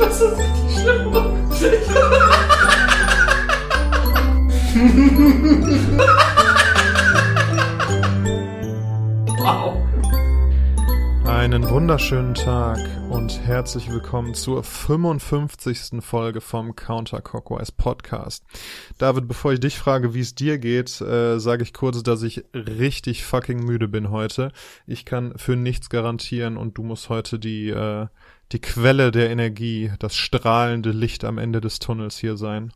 Das ist richtig schlimm. wow. Einen wunderschönen Tag und herzlich willkommen zur 55. Folge vom Counter Cockwise Podcast. David, bevor ich dich frage, wie es dir geht, äh, sage ich kurz, dass ich richtig fucking müde bin heute. Ich kann für nichts garantieren und du musst heute die, äh, die Quelle der Energie, das strahlende Licht am Ende des Tunnels hier sein.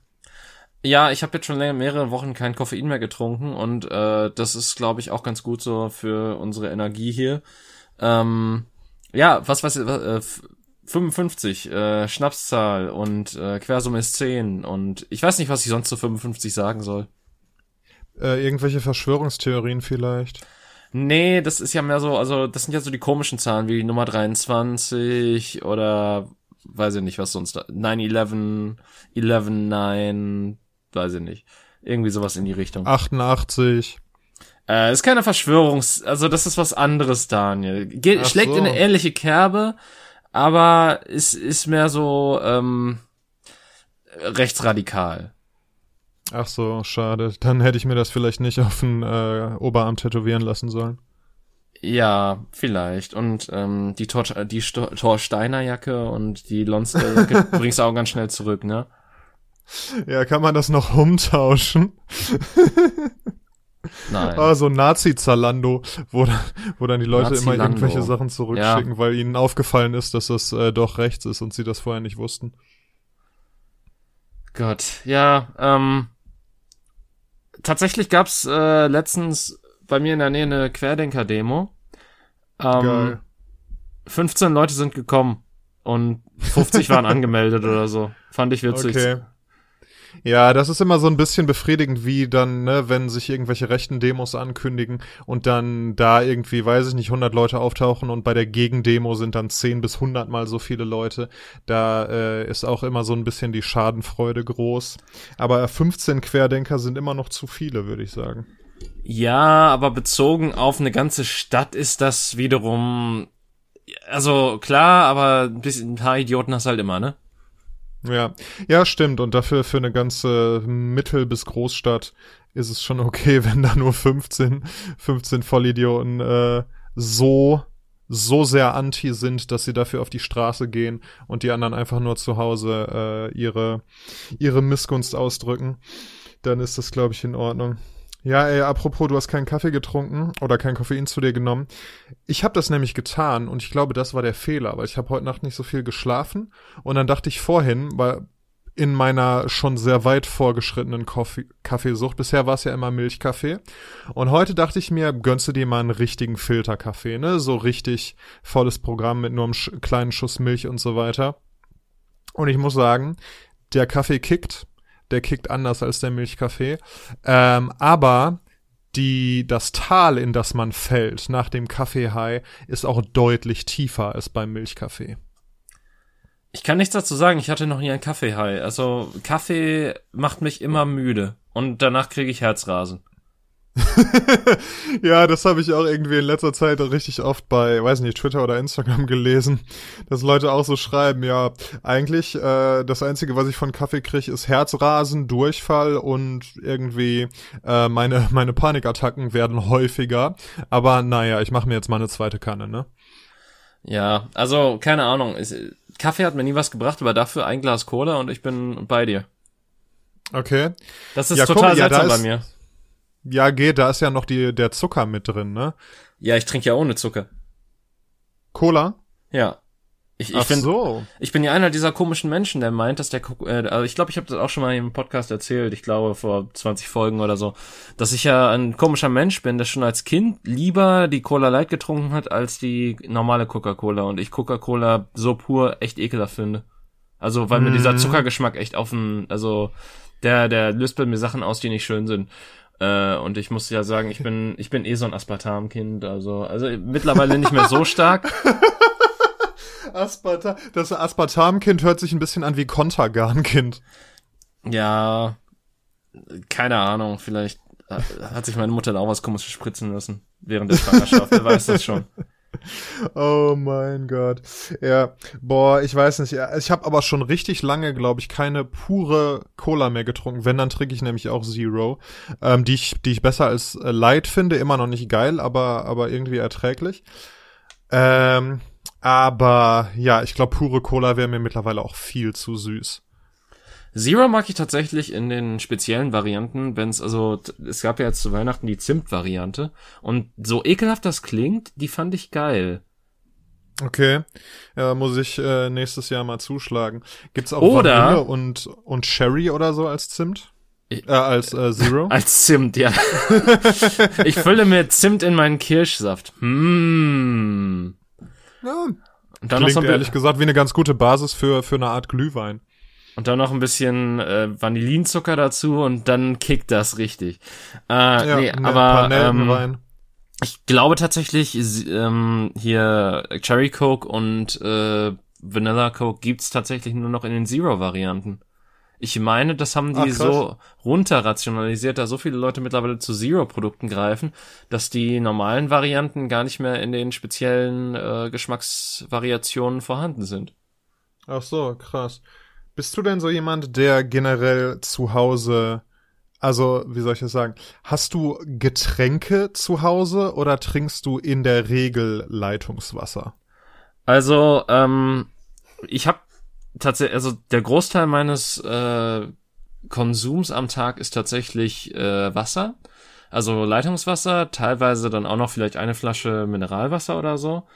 Ja, ich habe jetzt schon länger, mehrere Wochen kein Koffein mehr getrunken und äh, das ist, glaube ich, auch ganz gut so für unsere Energie hier. Ähm, ja, was weiß ich, äh, 55, äh, Schnapszahl und äh, Quersumme ist 10 und ich weiß nicht, was ich sonst zu 55 sagen soll. Äh, irgendwelche Verschwörungstheorien vielleicht? Nee, das ist ja mehr so, also das sind ja so die komischen Zahlen wie Nummer 23 oder weiß ich nicht, was sonst da. 9-11, 11-9, weiß ich nicht. Irgendwie sowas in die Richtung. 88. Äh, ist keine Verschwörungs-, also das ist was anderes, Daniel. Geht, Ach schlägt so. in eine ähnliche Kerbe, aber ist, ist mehr so, ähm, rechtsradikal. Ach so, schade. Dann hätte ich mir das vielleicht nicht auf den äh, Oberarm tätowieren lassen sollen. Ja, vielleicht. Und ähm, die, Tor, die Sto Torsteiner Jacke und die Lonster Jacke bringst du auch ganz schnell zurück, ne? Ja, kann man das noch umtauschen? Nein. Ah, so Nazi-Zalando, wo, dann- wo dann die Leute immer irgendwelche Sachen zurückschicken, weil ihnen aufgefallen ist, dass das äh, doch rechts ist und sie das vorher nicht wussten. Gott, ja, ähm, tatsächlich gab's äh, letztens bei mir in der Nähe eine Querdenker-Demo. Ähm, Geil. 15 Leute sind gekommen und 50 waren angemeldet oder so. Fand ich witzig. Okay. Ja, das ist immer so ein bisschen befriedigend, wie dann, ne, wenn sich irgendwelche rechten Demos ankündigen und dann da irgendwie, weiß ich nicht, 100 Leute auftauchen und bei der Gegendemo sind dann 10 bis 100 mal so viele Leute. Da äh, ist auch immer so ein bisschen die Schadenfreude groß. Aber 15 Querdenker sind immer noch zu viele, würde ich sagen. Ja, aber bezogen auf eine ganze Stadt ist das wiederum, also klar, aber ein bisschen ein paar Idioten hast du halt immer, ne? Ja, ja, stimmt. Und dafür für eine ganze Mittel- bis Großstadt ist es schon okay, wenn da nur 15, 15 Vollidioten äh, so so sehr anti sind, dass sie dafür auf die Straße gehen und die anderen einfach nur zu Hause äh, ihre ihre Missgunst ausdrücken, dann ist das glaube ich in Ordnung. Ja, ey, apropos, du hast keinen Kaffee getrunken oder kein Koffein zu dir genommen. Ich habe das nämlich getan und ich glaube, das war der Fehler, weil ich habe heute Nacht nicht so viel geschlafen und dann dachte ich vorhin, weil in meiner schon sehr weit vorgeschrittenen Kaffee Kaffeesucht, bisher war es ja immer Milchkaffee und heute dachte ich mir, gönnst du dir mal einen richtigen Filterkaffee, ne, so richtig volles Programm mit nur einem kleinen Schuss Milch und so weiter. Und ich muss sagen, der Kaffee kickt, der kickt anders als der Milchkaffee. Ähm, aber die, das Tal, in das man fällt nach dem Kaffeehai, ist auch deutlich tiefer als beim Milchkaffee. Ich kann nichts dazu sagen, ich hatte noch nie einen Kaffee-High. Also Kaffee macht mich immer müde und danach kriege ich Herzrasen. ja, das habe ich auch irgendwie in letzter Zeit richtig oft bei, weiß nicht, Twitter oder Instagram gelesen, dass Leute auch so schreiben, ja, eigentlich äh, das Einzige, was ich von Kaffee kriege, ist Herzrasen, Durchfall und irgendwie äh, meine, meine Panikattacken werden häufiger. Aber naja, ich mache mir jetzt mal eine zweite Kanne, ne? Ja, also keine Ahnung. Kaffee hat mir nie was gebracht, aber dafür ein Glas Cola und ich bin bei dir. Okay. Das ist Ja, total guck, ja, seltsam bei ist- mir. Ja, geht, da ist ja noch die, der Zucker mit drin, ne? Ja, ich trinke ja ohne Zucker. Cola? Ja. Ich, ich, Ach find, so. ich bin ja einer dieser komischen Menschen, der meint, dass der, äh, also ich glaube, ich habe das auch schon mal im Podcast erzählt, ich glaube vor 20 Folgen oder so, dass ich ja ein komischer Mensch bin, der schon als Kind lieber die Cola Light getrunken hat als die normale Coca-Cola und ich Coca-Cola so pur echt ekelhaft finde. Also, weil mir Mhm. dieser Zuckergeschmack echt auf den, also der, der löst bei mir Sachen aus, die nicht schön sind. Äh, und ich muss ja sagen, ich bin, ich bin eh so ein Aspartam-Kind, also, also mittlerweile nicht mehr so stark. Aspartam, das Aspartam-Kind hört sich ein bisschen an wie Kontergan-Kind. Ja, keine Ahnung, vielleicht hat sich meine Mutter da auch was komisches spritzen lassen während der Schwangerschaft, wer weiß das schon. oh mein Gott. Ja, boah, ich weiß nicht. Ich habe aber schon richtig lange, glaube ich, keine pure Cola mehr getrunken. Wenn, dann trinke ich nämlich auch Zero, ähm, die ich, die ich besser als äh, Light finde. Immer noch nicht geil, aber aber irgendwie erträglich. Ähm, aber ja, ich glaube, pure Cola wäre mir mittlerweile auch viel zu süß. Zero mag ich tatsächlich in den speziellen Varianten, wenn es also es gab ja jetzt zu Weihnachten die Zimt-Variante und so ekelhaft das klingt, die fand ich geil. Okay, ja, muss ich äh, nächstes Jahr mal zuschlagen. Gibt's auch Oder- Vanille und und Sherry oder so als Zimt? Ich- Äh, als äh, Zero? Als Zimt, ja. ich fülle mir Zimt in meinen Kirschsaft. Hm. ja, Und dann, noch klingt so ehrlich gesagt wie eine ganz gute Basis für für eine Art Glühwein. Und dann noch ein bisschen äh, Vanillinzucker dazu und dann kickt das richtig. Äh, Ja, nee, ne, aber ähm, rein. ich glaube tatsächlich ähm, hier Cherry Coke und äh, Vanilla Coke gibt's tatsächlich nur noch in den Zero-Varianten. Ich meine, das haben die Ach, so runterrationalisiert, da so viele Leute mittlerweile zu Zero-Produkten greifen, dass die normalen Varianten gar nicht mehr in den speziellen äh, Geschmacksvariationen vorhanden sind. Ach so, krass. Bist du denn so jemand, der generell zu Hause, also wie soll ich das sagen, hast du Getränke zu Hause oder trinkst du in der Regel Leitungswasser? Also, ähm, ich habe tatsächlich, also der Großteil meines äh, Konsums am Tag ist tatsächlich äh, Wasser. Also Leitungswasser, teilweise dann auch noch vielleicht eine Flasche Mineralwasser oder so.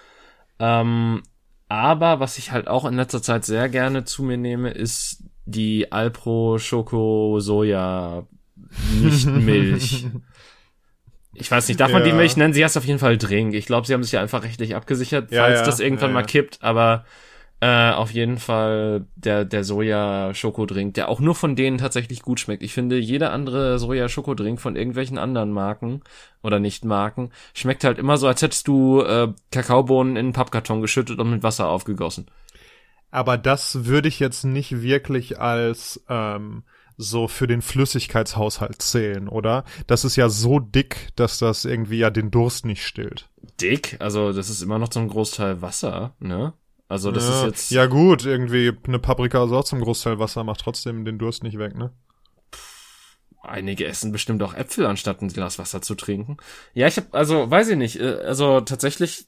Ähm, aber was ich halt auch in letzter Zeit sehr gerne zu mir nehme, ist die Alpro Schoko Soja nicht Milch. Ich weiß nicht, darf man die Ja. Milch nennen? Sie heißt auf jeden Fall Drink. Ich glaube, sie haben sich ja einfach rechtlich abgesichert, falls ja, das irgendwann mal kippt, aber äh, auf jeden Fall der, der Soja-Schokodrink, der auch nur von denen tatsächlich gut schmeckt. Ich finde, jeder andere Soja-Schokodrink von irgendwelchen anderen Marken oder Nicht-Marken schmeckt halt immer so, als hättest du äh, Kakaobohnen in einen Pappkarton geschüttet und mit Wasser aufgegossen. Aber das würde ich jetzt nicht wirklich als ähm, so für den Flüssigkeitshaushalt zählen, oder? Das ist ja so dick, dass das irgendwie ja den Durst nicht stillt. Dick, also das ist immer noch zum Großteil Wasser, ne? Also das ja, ist jetzt ja gut, irgendwie eine Paprika ist auch zum Großteil Wasser, macht trotzdem den Durst nicht weg, ne? einige essen bestimmt auch Äpfel, anstatt ein Glas Wasser zu trinken. Ja, ich habe also weiß ich nicht, äh, also tatsächlich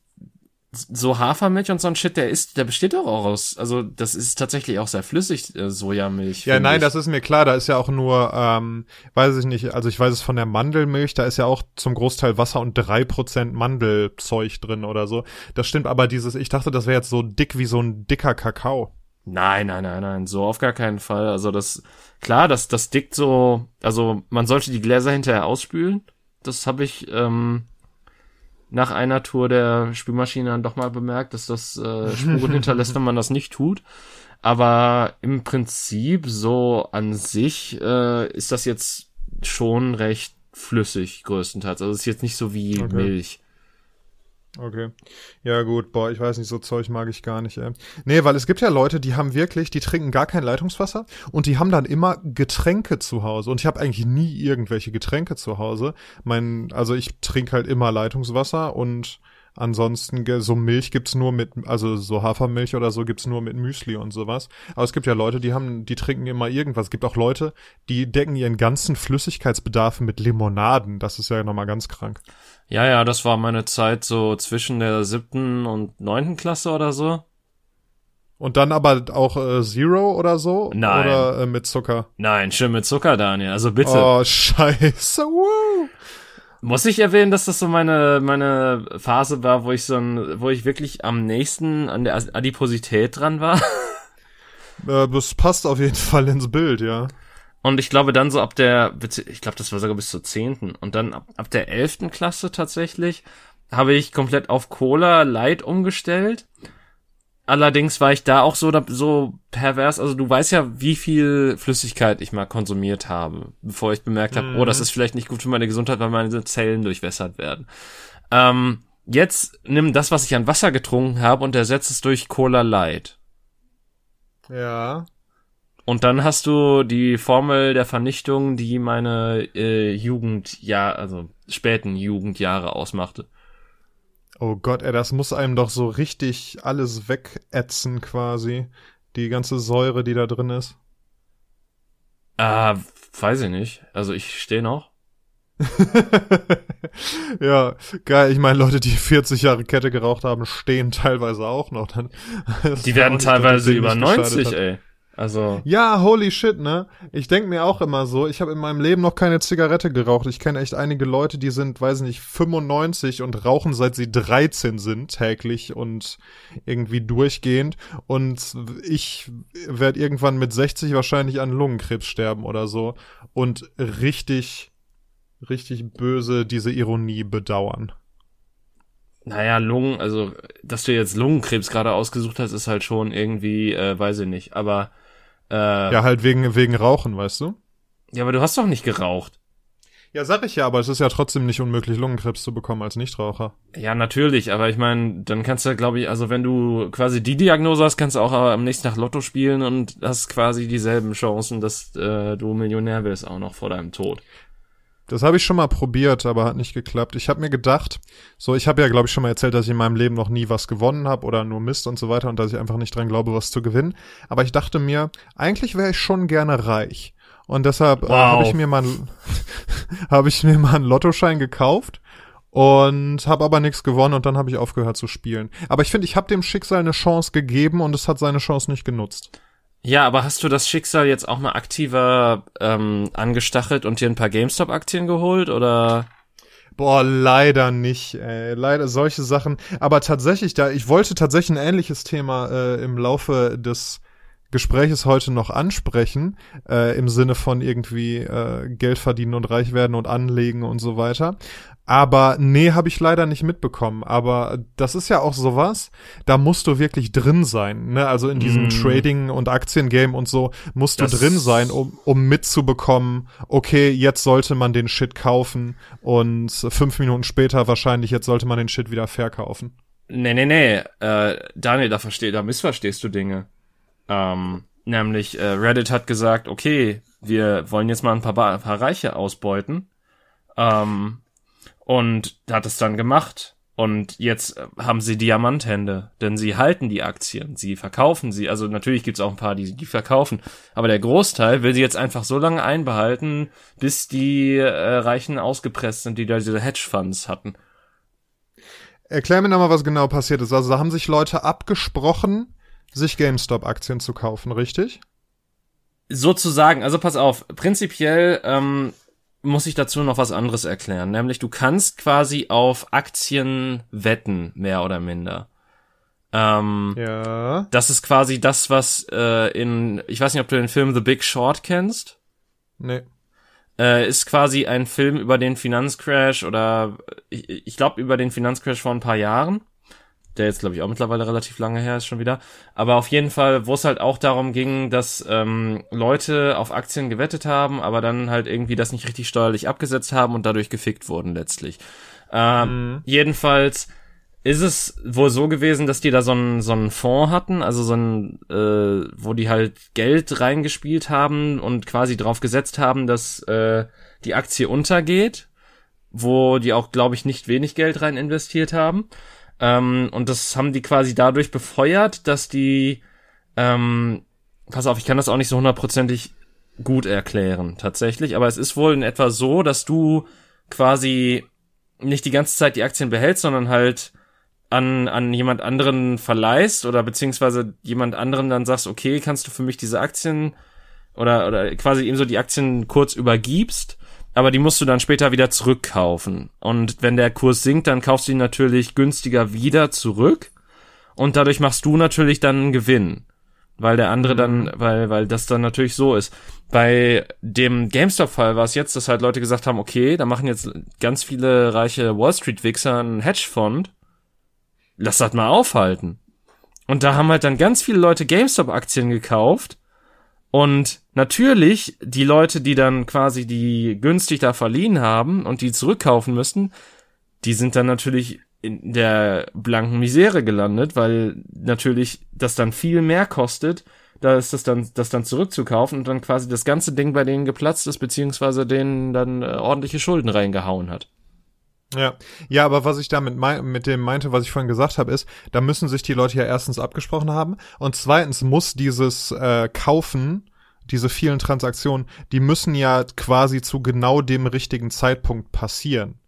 so Hafermilch und so ein Shit, der ist, der besteht doch auch aus, also das ist tatsächlich auch sehr flüssig, äh, Sojamilch. Ja, nein, ich. das ist mir klar, da ist ja auch nur, ähm, weiß ich nicht, also ich weiß es von der Mandelmilch, da ist ja auch zum Großteil Wasser und drei Prozent Mandelzeug drin oder so. Das stimmt, aber dieses, ich dachte, das wäre jetzt so dick wie so ein dicker Kakao. Nein, nein, nein, nein, so auf gar keinen Fall. Also das, klar, das, das dickt so, also man sollte die Gläser hinterher ausspülen. Das habe ich ähm, nach einer Tour der Spülmaschine dann doch mal bemerkt, dass das äh, Spuren hinterlässt, wenn man das nicht tut. Aber im Prinzip so an sich äh, ist das jetzt schon recht flüssig größtenteils. Also es ist jetzt nicht so wie Okay. Milch. Okay. Ja, gut, boah, ich weiß nicht, so Zeug mag ich gar nicht, ey. Nee, weil es gibt ja Leute, die haben wirklich, die trinken gar kein Leitungswasser und die haben dann immer Getränke zu Hause. Und ich habe eigentlich nie irgendwelche Getränke zu Hause. Mein, also ich trinke halt immer Leitungswasser und ansonsten so Milch gibt's nur mit, also so Hafermilch oder so gibt's nur mit Müsli und sowas. Aber es gibt ja Leute, die haben, die trinken immer irgendwas. Es gibt auch Leute, die decken ihren ganzen Flüssigkeitsbedarf mit Limonaden. Das ist ja nochmal ganz krank. Ja, ja, das war meine Zeit so zwischen der siebten und neunten Klasse oder so. Und dann aber auch äh, Zero oder so? Nein. Oder äh, mit Zucker? Nein, schön mit Zucker, Daniel. Also bitte. Oh, scheiße. Woo. Muss ich erwähnen, dass das so meine, meine Phase war, wo ich so ein, wo ich wirklich am nächsten an der Adiposität dran war? Äh, das passt auf jeden Fall ins Bild, ja. Und ich glaube dann so ab der, ich glaube, das war sogar bis zur zehnten. Und dann ab, ab der elften Klasse tatsächlich habe ich komplett auf Cola Light umgestellt. Allerdings war ich da auch so, so pervers. Also du weißt ja, wie viel Flüssigkeit ich mal konsumiert habe, bevor ich bemerkt habe, oh, das ist vielleicht nicht gut für meine Gesundheit, weil meine Zellen durchwässert werden. Ähm, jetzt nimm das, was ich an Wasser getrunken habe und ersetze es durch Cola Light. Ja. Und dann hast du die Formel der Vernichtung, die meine äh, Jugendjahr, also späten Jugendjahre ausmachte. Oh Gott, ey, das muss einem doch so richtig alles wegätzen quasi. Die ganze Säure, die da drin ist. Ah, weiß ich nicht. Also ich stehe noch. ja, geil. Ich meine, Leute, die 40 Jahre Kette geraucht haben, stehen teilweise auch noch. Dann, die werden teilweise über 90, ey. Also. Ja, holy shit, ne? Ich denk mir auch immer so, ich habe in meinem Leben noch keine Zigarette geraucht. Ich kenne echt einige Leute, die sind, weiß nicht, 95 und rauchen seit sie 13 sind täglich und irgendwie durchgehend. Und ich werde irgendwann mit 60 wahrscheinlich an Lungenkrebs sterben oder so. Und richtig, richtig böse diese Ironie bedauern. Naja, Lungen, also, dass du jetzt Lungenkrebs gerade ausgesucht hast, ist halt schon irgendwie, äh, weiß ich nicht. Aber äh, ja, halt wegen, wegen Rauchen, weißt du? Ja, aber du hast doch nicht geraucht. Ja, sag ich ja, aber es ist ja trotzdem nicht unmöglich, Lungenkrebs zu bekommen als Nichtraucher. Ja, natürlich, aber ich meine, dann kannst du, glaube ich, also wenn du quasi die Diagnose hast, kannst du auch am nächsten Tag Lotto spielen und hast quasi dieselben Chancen, dass äh, du Millionär wirst, auch noch vor deinem Tod. Das habe ich schon mal probiert, aber hat nicht geklappt. Ich habe mir gedacht, so ich habe ja glaube ich schon mal erzählt, dass ich in meinem Leben noch nie was gewonnen habe oder nur Mist und so weiter und dass ich einfach nicht dran glaube, was zu gewinnen. Aber ich dachte mir, eigentlich wäre ich schon gerne reich und deshalb wow. äh, habe ich mir mal habe ich mir mal einen Lottoschein gekauft und habe aber nichts gewonnen und dann habe ich aufgehört zu spielen. Aber ich finde, ich habe dem Schicksal eine Chance gegeben und es hat seine Chance nicht genutzt. Ja, aber hast du das Schicksal jetzt auch mal aktiver ähm, angestachelt und dir ein paar GameStop-Aktien geholt oder? Boah, leider nicht. Ey. Leider solche Sachen. Aber tatsächlich, da ich wollte tatsächlich ein ähnliches Thema äh, im Laufe des Gespräches heute noch ansprechen, äh, im Sinne von irgendwie äh, Geld verdienen und reich werden und anlegen und so weiter. Aber nee, habe ich leider nicht mitbekommen. Aber das ist ja auch sowas, da musst du wirklich drin sein. Ne? Also in diesem mm. Trading- und Aktiengame und so musst das du drin sein, um, um mitzubekommen, okay, jetzt sollte man den Shit kaufen und fünf Minuten später wahrscheinlich, jetzt sollte man den Shit wieder verkaufen. Nee, nee, nee. Äh, Daniel, da, versteh, da missverstehst du Dinge. Ähm, nämlich, äh, Reddit hat gesagt, okay, wir wollen jetzt mal ein paar, ein paar Reiche ausbeuten. Ähm, und hat es dann gemacht. Und jetzt äh, haben sie Diamanthände, denn sie halten die Aktien, sie verkaufen sie. Also natürlich gibt's auch ein paar, die die verkaufen, aber der Großteil will sie jetzt einfach so lange einbehalten, bis die äh, Reichen ausgepresst sind, die da diese Hedgefonds hatten. Erklär mir nochmal, was genau passiert ist. Also da haben sich Leute abgesprochen, sich GameStop-Aktien zu kaufen, richtig? Sozusagen, also pass auf, prinzipiell ähm, muss ich dazu noch was anderes erklären. Nämlich du kannst quasi auf Aktien wetten, mehr oder minder. Ähm, ja. Das ist quasi das, was äh, in, ich weiß nicht, ob du den Film The Big Short kennst. Nee. Äh, ist quasi ein Film über den Finanzcrash oder ich, ich glaube über den Finanzcrash vor ein paar Jahren der jetzt glaube ich auch mittlerweile relativ lange her ist schon wieder. Aber auf jeden Fall, wo es halt auch darum ging, dass ähm, Leute auf Aktien gewettet haben, aber dann halt irgendwie das nicht richtig steuerlich abgesetzt haben und dadurch gefickt wurden letztlich. Ähm, mhm. Jedenfalls ist es wohl so gewesen, dass die da so einen so einen Fonds hatten, also so ein, äh, wo die halt Geld reingespielt haben und quasi drauf gesetzt haben, dass äh, die Aktie untergeht, wo die auch, glaube ich, nicht wenig Geld rein investiert haben. Ähm, und das haben die quasi dadurch befeuert, dass die, ähm, pass auf, ich kann das auch nicht so hundertprozentig gut erklären, tatsächlich, aber es ist wohl in etwa so, dass du quasi nicht die ganze Zeit die Aktien behältst, sondern halt an, an jemand anderen verleihst oder beziehungsweise jemand anderen dann sagst, okay, kannst du für mich diese Aktien oder, oder quasi ihm so die Aktien kurz übergibst aber die musst du dann später wieder zurückkaufen. Und wenn der Kurs sinkt, dann kaufst du ihn natürlich günstiger wieder zurück und dadurch machst du natürlich dann einen Gewinn. Weil der andere dann, mhm. weil, weil das dann natürlich so ist. Bei dem GameStop-Fall war es jetzt, dass halt Leute gesagt haben, okay, da machen jetzt ganz viele reiche Wall Street-Wichser einen Hedgefonds. Lass das mal aufhalten. Und da haben halt dann ganz viele Leute GameStop-Aktien gekauft und natürlich, die Leute, die dann quasi die günstig da verliehen haben und die zurückkaufen müssten, die sind dann natürlich in der blanken Misere gelandet, weil natürlich das dann viel mehr kostet, da ist das dann, das dann zurückzukaufen und dann quasi das ganze Ding bei denen geplatzt ist, beziehungsweise denen dann äh, ordentliche Schulden reingehauen hat. Ja, ja, aber was ich damit mit dem meinte, was ich vorhin gesagt habe, ist, da müssen sich die Leute ja erstens abgesprochen haben und zweitens muss dieses äh, Kaufen, diese vielen Transaktionen, die müssen ja quasi zu genau dem richtigen Zeitpunkt passieren.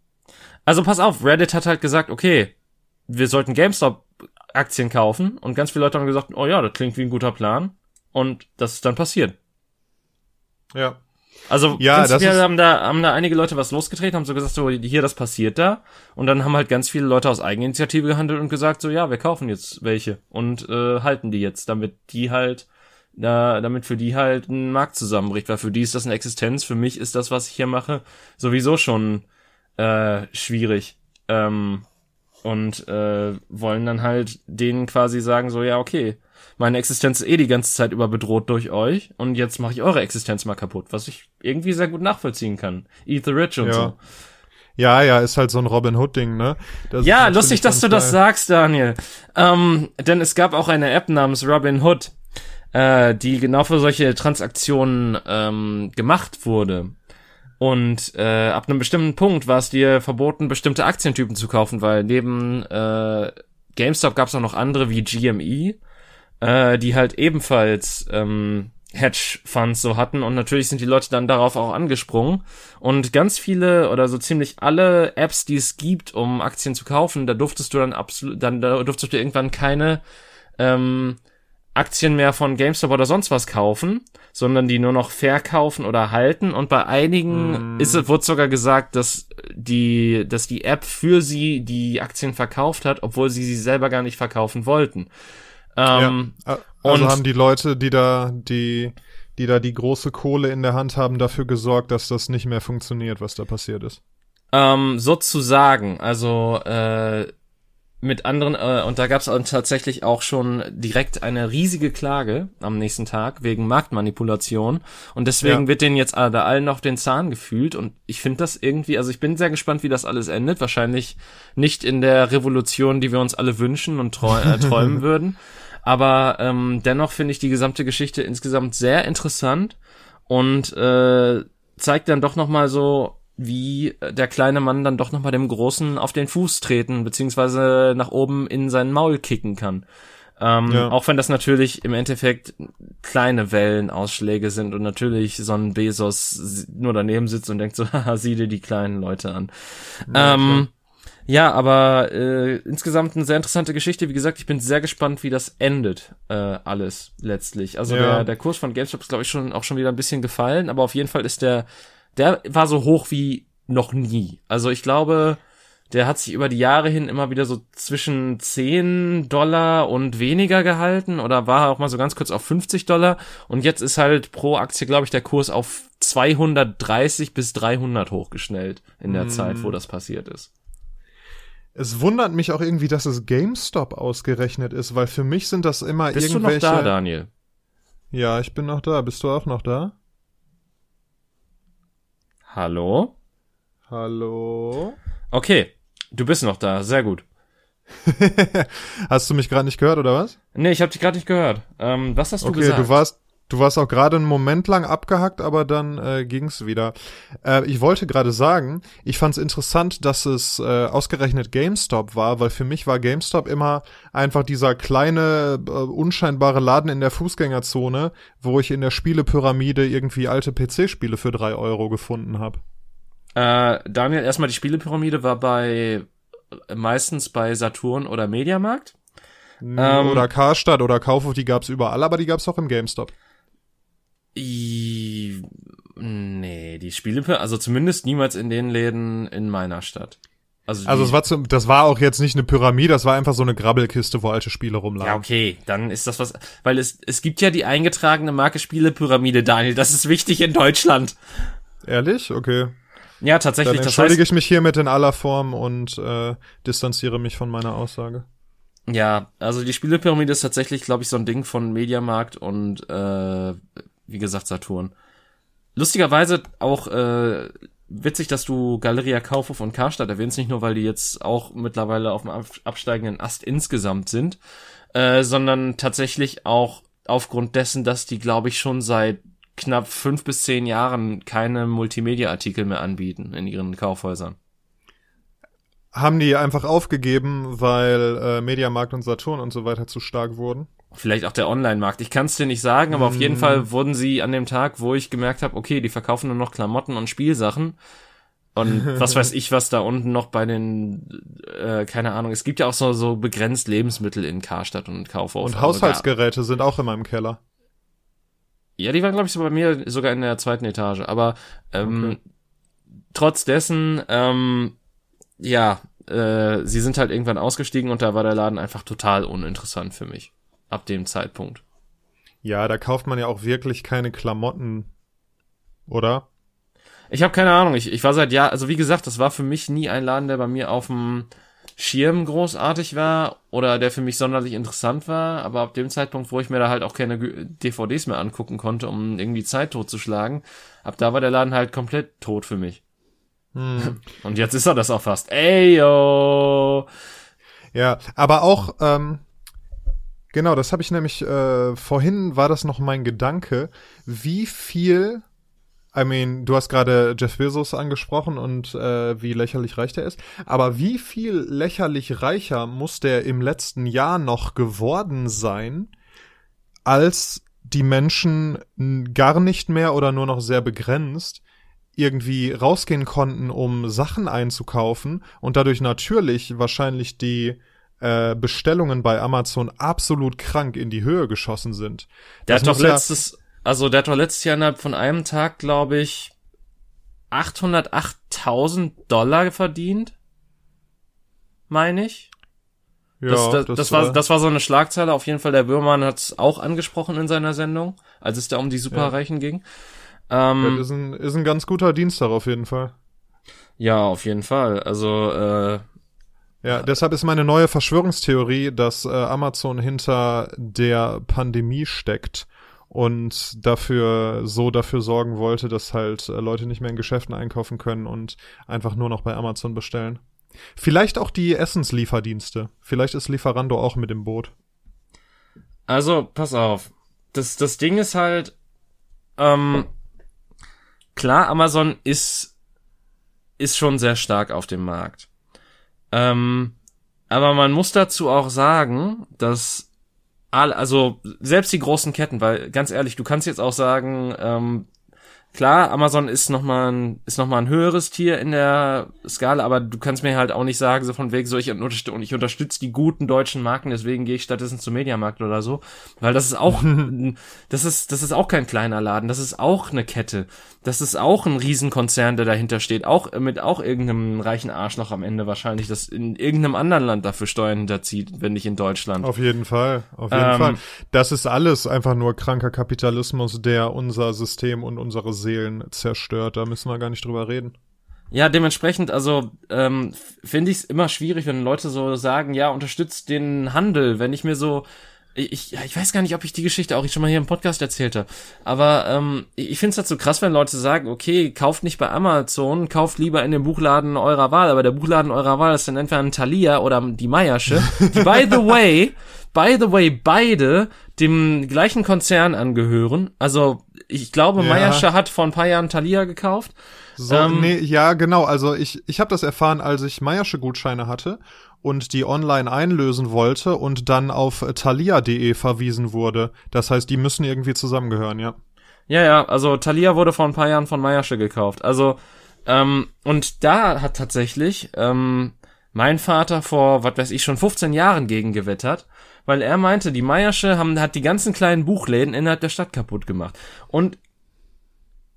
Also pass auf, Reddit hat halt gesagt, okay, wir sollten GameStop Aktien kaufen und ganz viele Leute haben gesagt, oh ja, das klingt wie ein guter Plan und das ist dann passiert. Ja. Also Ja, das ist- haben da haben da einige Leute was losgetreten, haben so gesagt, so hier das passiert da und dann haben halt ganz viele Leute aus Eigeninitiative gehandelt und gesagt, so ja, wir kaufen jetzt welche und äh, halten die jetzt, damit die halt da, damit für die halt ein Markt zusammenbricht, weil für die ist das eine Existenz, für mich ist das, was ich hier mache, sowieso schon äh, schwierig. Ähm, und äh, wollen dann halt denen quasi sagen, so ja, okay, meine Existenz ist eh die ganze Zeit über bedroht durch euch und jetzt mache ich eure Existenz mal kaputt, was ich irgendwie sehr gut nachvollziehen kann. Eat the rich und Ja. so. Ja, ja, ist halt so ein Robin Hood Ding, ne? Das Ja, lustig, dass du ganz das geil. sagst, Daniel. Ähm, denn es gab auch eine App namens Robin Hood, äh, die genau für solche Transaktionen ähm, gemacht wurde. Und äh, ab einem bestimmten Punkt war es dir verboten, bestimmte Aktientypen zu kaufen, weil neben äh, GameStop gab es auch noch andere wie GME, äh, die halt ebenfalls ähm, Hedge-Funds so hatten und natürlich sind die Leute dann darauf auch angesprungen und ganz viele oder so ziemlich alle Apps, die es gibt, um Aktien zu kaufen, da durftest du dann absolut, dann da durftest du irgendwann keine ähm, Aktien mehr von GameStop oder sonst was kaufen, sondern die nur noch verkaufen oder halten. Und bei einigen ist es, wurde sogar gesagt, dass die, dass die App für sie die Aktien verkauft hat, obwohl sie sie selber gar nicht verkaufen wollten. Ähm, Ja. Also und- haben die Leute, die da die die da die große Kohle in der Hand haben, dafür gesorgt, dass das nicht mehr funktioniert, was da passiert ist. Ähm, sozusagen, also äh, mit anderen, äh, und da gab es tatsächlich auch schon direkt eine riesige Klage am nächsten Tag wegen Marktmanipulation. Und deswegen Ja. wird denen jetzt alle, allen auf den Zahn gefühlt. Und ich finde das irgendwie, also ich bin sehr gespannt, wie das alles endet. Wahrscheinlich nicht in der Revolution, die wir uns alle wünschen und träu äh, träumen würden. Aber ähm, dennoch finde ich die gesamte Geschichte insgesamt sehr interessant und äh, zeigt dann doch noch mal so, wie der kleine Mann dann doch noch mal dem Großen auf den Fuß treten beziehungsweise nach oben in sein Maul kicken kann. Ähm, Ja. Auch wenn das natürlich im Endeffekt kleine Wellenausschläge sind und natürlich so ein Bezos nur daneben sitzt und denkt so, haha, sieh dir die kleinen Leute an. Ja, ähm, ja, aber äh, insgesamt eine sehr interessante Geschichte. Wie gesagt, ich bin sehr gespannt, wie das endet, äh, alles letztlich. Also Ja. der, der Kurs von GameStop ist, glaube ich, schon auch schon wieder ein bisschen gefallen, aber auf jeden Fall ist der, der war so hoch wie noch nie. Also ich glaube, der hat sich über die Jahre hin immer wieder so zwischen 10 Dollar und weniger gehalten oder war auch mal so ganz kurz auf 50 Dollar und jetzt ist halt pro Aktie, glaube ich, der Kurs auf 230 bis 300 hochgeschnellt in der Mm. Zeit, wo das passiert ist. Es wundert mich auch irgendwie, dass es GameStop ausgerechnet ist, weil für mich sind das immer Bist du noch irgendwelche. da, Daniel? Ja, ich bin noch da. Bist du auch noch da? Hallo? Hallo? Okay, du bist noch da, sehr gut. Hast du mich gerade nicht gehört oder was? Nee, ich habe dich gerade nicht gehört. Ähm, was hast du Okay, gesagt? du warst du warst auch gerade einen Moment lang abgehackt, aber dann äh, ging's wieder. Äh, ich wollte gerade sagen, ich fand's interessant, dass es äh, ausgerechnet GameStop war, weil für mich war GameStop immer einfach dieser kleine äh, unscheinbare Laden in der Fußgängerzone, wo ich in der Spielepyramide irgendwie alte PC-Spiele für drei Euro gefunden habe. Äh, Daniel, erstmal die Spielepyramide war bei meistens bei Saturn oder Mediamarkt. Ähm, oder Karstadt oder Kaufhof, die gab's überall, aber die gab's auch im GameStop. I, nee, die Spielepyramide, also zumindest niemals in den Läden in meiner Stadt. Also, Also es war zum, das war auch jetzt nicht eine Pyramide, das war einfach so eine Grabbelkiste, wo alte Spiele rumlagen. ja, okay, dann ist das was, weil es, es gibt ja die eingetragene Marke Spielepyramide, Daniel, das ist wichtig in Deutschland. Ehrlich? Okay. Ja, Dann tatsächlich, das entschuldige heißt, ich mich hiermit in aller Form und äh, distanziere mich von meiner Aussage. ja, also die Spielepyramide ist tatsächlich, glaube ich, so ein Ding von Mediamarkt und, äh, wie gesagt, Saturn. Lustigerweise auch, äh, witzig, dass du Galeria Kaufhof und Karstadt erwähnst, nicht nur, weil die jetzt auch mittlerweile auf dem ab- absteigenden Ast insgesamt sind, äh, sondern tatsächlich auch aufgrund dessen, dass die, glaube ich, schon seit knapp fünf bis zehn Jahren keine Multimedia-Artikel mehr anbieten in ihren Kaufhäusern. haben die einfach aufgegeben, weil äh, Mediamarkt und Saturn und so weiter zu stark wurden? Vielleicht auch der Online-Markt. Ich kann es dir nicht sagen, aber mm. auf jeden Hm. Fall wurden sie an dem Tag, wo ich gemerkt habe, okay, die verkaufen nur noch Klamotten und Spielsachen. Und was weiß ich, was da unten noch bei den, äh, keine Ahnung, es gibt ja auch so, so begrenzt Lebensmittel in Karstadt und Kaufhaus. Und Also Haushaltsgeräte sind auch immer im Keller. Ja, die waren, glaube ich, so bei mir sogar in der zweiten Etage. Aber ähm, Okay. trotz dessen, ähm, ja, äh, sie sind halt irgendwann ausgestiegen und da war der Laden einfach total uninteressant für mich. Ab dem Zeitpunkt. Ja, da kauft man ja auch wirklich keine Klamotten, oder? Ich habe keine Ahnung. Ich, ich war seit Jahr, also wie gesagt, das war für mich nie ein Laden, der bei mir auf dem Schirm großartig war oder der für mich sonderlich interessant war. Aber ab dem Zeitpunkt, wo ich mir da halt auch keine DVDs mehr angucken konnte, um irgendwie Zeit totzuschlagen, ab da war der Laden halt komplett tot für mich. Hm. Und jetzt ist er das auch fast. Ey, yo! Ja, aber auch, ähm, genau, das habe ich nämlich, äh, vorhin war das noch mein Gedanke, wie viel, I mean, du hast gerade Jeff Bezos angesprochen und äh, wie lächerlich reich der ist, aber wie viel lächerlich reicher muss der im letzten Jahr noch geworden sein, als die Menschen gar nicht mehr oder nur noch sehr begrenzt irgendwie rausgehen konnten, um Sachen einzukaufen und dadurch natürlich wahrscheinlich die äh, Bestellungen bei Amazon absolut krank in die Höhe geschossen sind. Der Das hat doch ja- letztes, also der hat doch letztes Jahr innerhalb von einem Tag, glaube ich, 808.000 Dollar verdient. Meine ich. Ja, das, das, das, war, äh, das war so eine Schlagzeile. Auf jeden Fall, der Böhmermann hat es auch angesprochen in seiner Sendung, als es da um die Superreichen ging. Ähm, das ist ein, ist ein ganz guter Dienstag auf jeden Fall. ja, auf jeden Fall. Also, äh, Ja, deshalb ist meine neue Verschwörungstheorie, dass äh, Amazon hinter der Pandemie steckt und dafür so dafür sorgen wollte, dass halt äh, Leute nicht mehr in Geschäften einkaufen können und einfach nur noch bei Amazon bestellen. Vielleicht auch die Essenslieferdienste. Vielleicht ist Lieferando auch mit im Boot. Also, pass auf. Das, das Ding ist halt, ähm, klar, Amazon ist, ist schon sehr stark auf dem Markt. Ähm, aber man muss dazu auch sagen, dass all, also selbst die großen Ketten, weil ganz ehrlich, du kannst jetzt auch sagen, ähm, klar, Amazon ist noch mal ein, ist noch mal ein höheres Tier in der Skala, aber du kannst mir halt auch nicht sagen, so von wegen so, ich unterstütze, und ich unterstütze die guten deutschen Marken, deswegen gehe ich stattdessen zum Mediamarkt oder so, weil das ist auch, das ist, das ist auch kein kleiner Laden, das ist auch eine Kette, das ist auch ein Riesenkonzern, der dahinter steht, auch mit auch irgendeinem reichen Arschloch am Ende wahrscheinlich, das in irgendeinem anderen Land dafür Steuern hinterzieht, wenn nicht in Deutschland. Auf jeden Fall, auf jeden Ähm, Fall. Das ist alles einfach nur kranker Kapitalismus, der unser System und unsere Seelen zerstört. Da müssen wir gar nicht drüber reden. Ja, dementsprechend, also ähm, finde ich es immer schwierig, wenn Leute so sagen, ja, unterstützt den Handel, wenn ich mir so ich, ich weiß gar nicht, ob ich die Geschichte auch schon mal hier im Podcast erzählt habe. Aber ähm, ich ich finde es halt so krass, wenn Leute sagen, okay, kauft nicht bei Amazon, kauft lieber in dem Buchladen eurer Wahl. Aber der Buchladen eurer Wahl ist dann entweder ein Thalia oder die Meiersche. Die, by the way, by the way, beide dem gleichen Konzern angehören. Also ich glaube, Ja. Meiersche hat vor ein paar Jahren Thalia gekauft. So, Ähm, nee, ja, genau. Also ich, ich habe das erfahren, als ich Meiersche Gutscheine hatte und die online einlösen wollte und dann auf thalia.de verwiesen wurde. Das heißt, die müssen irgendwie zusammengehören, ja. Ja, ja, also Thalia wurde vor ein paar Jahren von Meiersche gekauft. Also, ähm, und da hat tatsächlich ähm, mein Vater vor, was weiß ich, schon 15 Jahren gegen gewettert, weil er meinte, die Meiersche haben, hat die ganzen kleinen Buchläden innerhalb der Stadt kaputt gemacht. Und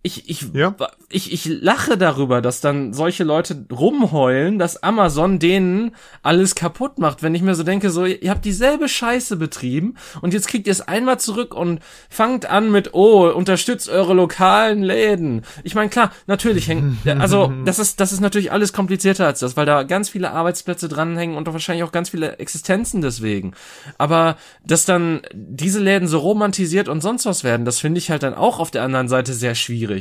ich, ich, Ja. ich, ich lache darüber, dass dann solche Leute rumheulen, dass Amazon denen alles kaputt macht. Wenn ich mir so denke, so, ihr habt dieselbe Scheiße betrieben und jetzt kriegt ihr es einmal zurück und fangt an mit, oh, unterstützt eure lokalen Läden. Ich meine, klar, natürlich hängt, also, das ist, das ist natürlich alles komplizierter als das, weil da ganz viele Arbeitsplätze dranhängen und wahrscheinlich auch ganz viele Existenzen deswegen. Aber, dass dann diese Läden so romantisiert und sonst was werden, das finde ich halt dann auch auf der anderen Seite sehr schwierig.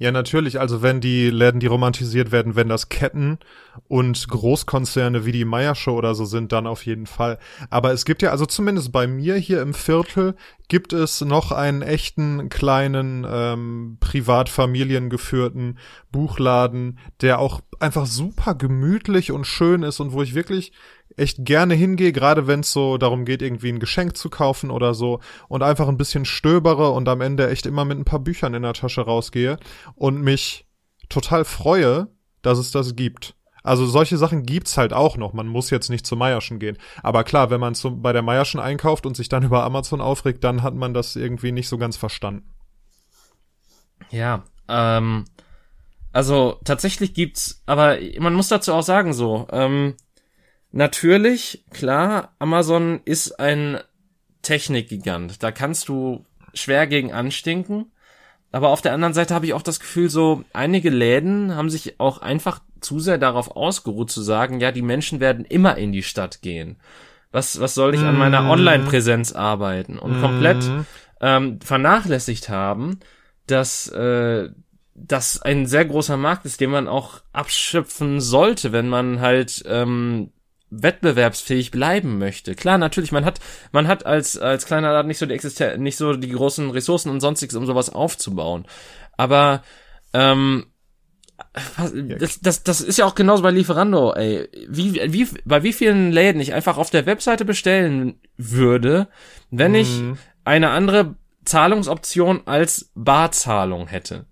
Ja, natürlich. Also wenn die Läden, die romantisiert werden, wenn das Ketten und Großkonzerne wie die Meiersche oder so sind, dann auf jeden Fall. Aber es gibt ja also zumindest bei mir hier im Viertel gibt es noch einen echten kleinen ähm, privatfamiliengeführten Buchladen, der auch einfach super gemütlich und schön ist und wo ich wirklich echt gerne hingehe, gerade wenn es so darum geht, irgendwie ein Geschenk zu kaufen oder so und einfach ein bisschen stöbere und am Ende echt immer mit ein paar Büchern in der Tasche rausgehe und mich total freue, dass es das gibt. Also solche Sachen gibt's halt auch noch. Man muss jetzt nicht zu Meierschen gehen. Aber klar, wenn man zum, bei der Meierschen einkauft und sich dann über Amazon aufregt, dann hat man das irgendwie nicht so ganz verstanden. Ja, ähm, also tatsächlich gibt's, aber man muss dazu auch sagen so, ähm, natürlich, klar, Amazon ist ein Technikgigant. Da kannst du schwer gegen anstinken. Aber auf der anderen Seite habe ich auch das Gefühl, so einige Läden haben sich auch einfach zu sehr darauf ausgeruht zu sagen, ja, die Menschen werden immer in die Stadt gehen. Was, was soll ich an meiner mhm. Online-Präsenz arbeiten? Und komplett ähm, vernachlässigt haben, dass äh, das ein sehr großer Markt ist, den man auch abschöpfen sollte, wenn man halt ähm, wettbewerbsfähig bleiben möchte. Klar, natürlich, man hat, man hat als, als kleiner Laden nicht so die Existenz, nicht so die großen Ressourcen und sonstiges, um sowas aufzubauen. Aber, ähm, das, das, das ist ja auch genauso bei Lieferando, ey. Wie, wie, bei wie vielen Läden ich einfach auf der Webseite bestellen würde, wenn ich mhm. eine andere Zahlungsoption als Barzahlung hätte.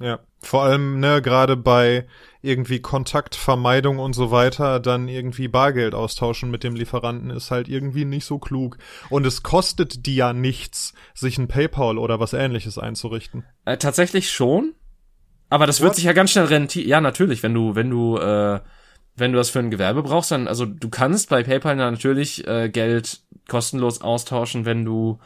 Ja, vor allem, ne, gerade bei irgendwie Kontaktvermeidung und so weiter, dann irgendwie Bargeld austauschen mit dem Lieferanten ist halt irgendwie nicht so klug. Und es kostet die ja nichts, sich ein PayPal oder was ähnliches einzurichten. Äh, tatsächlich schon. Aber das What? wird sich ja ganz schnell rentieren. Ja, natürlich, wenn du, wenn du, äh, wenn du das für ein Gewerbe brauchst, dann, also du kannst bei PayPal natürlich äh, Geld kostenlos austauschen, wenn du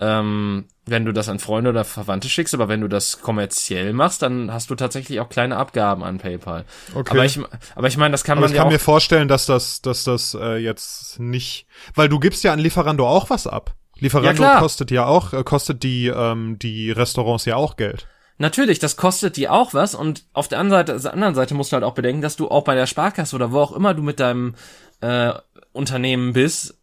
ähm, wenn du das an Freunde oder Verwandte schickst, aber wenn du das kommerziell machst, dann hast du tatsächlich auch kleine Abgaben an PayPal. Okay. Aber ich, aber ich meine, das kann aber man ich ja kann mir vorstellen, dass das, dass das äh, jetzt nicht, weil du gibst ja an Lieferando auch was ab. Lieferando ja, kostet ja auch, äh, kostet die ähm, die Restaurants ja auch Geld. Natürlich, das kostet die auch was und auf der anderen Seite, der anderen Seite musst du halt auch bedenken, dass du auch bei der Sparkasse oder wo auch immer du mit deinem äh, Unternehmen bist,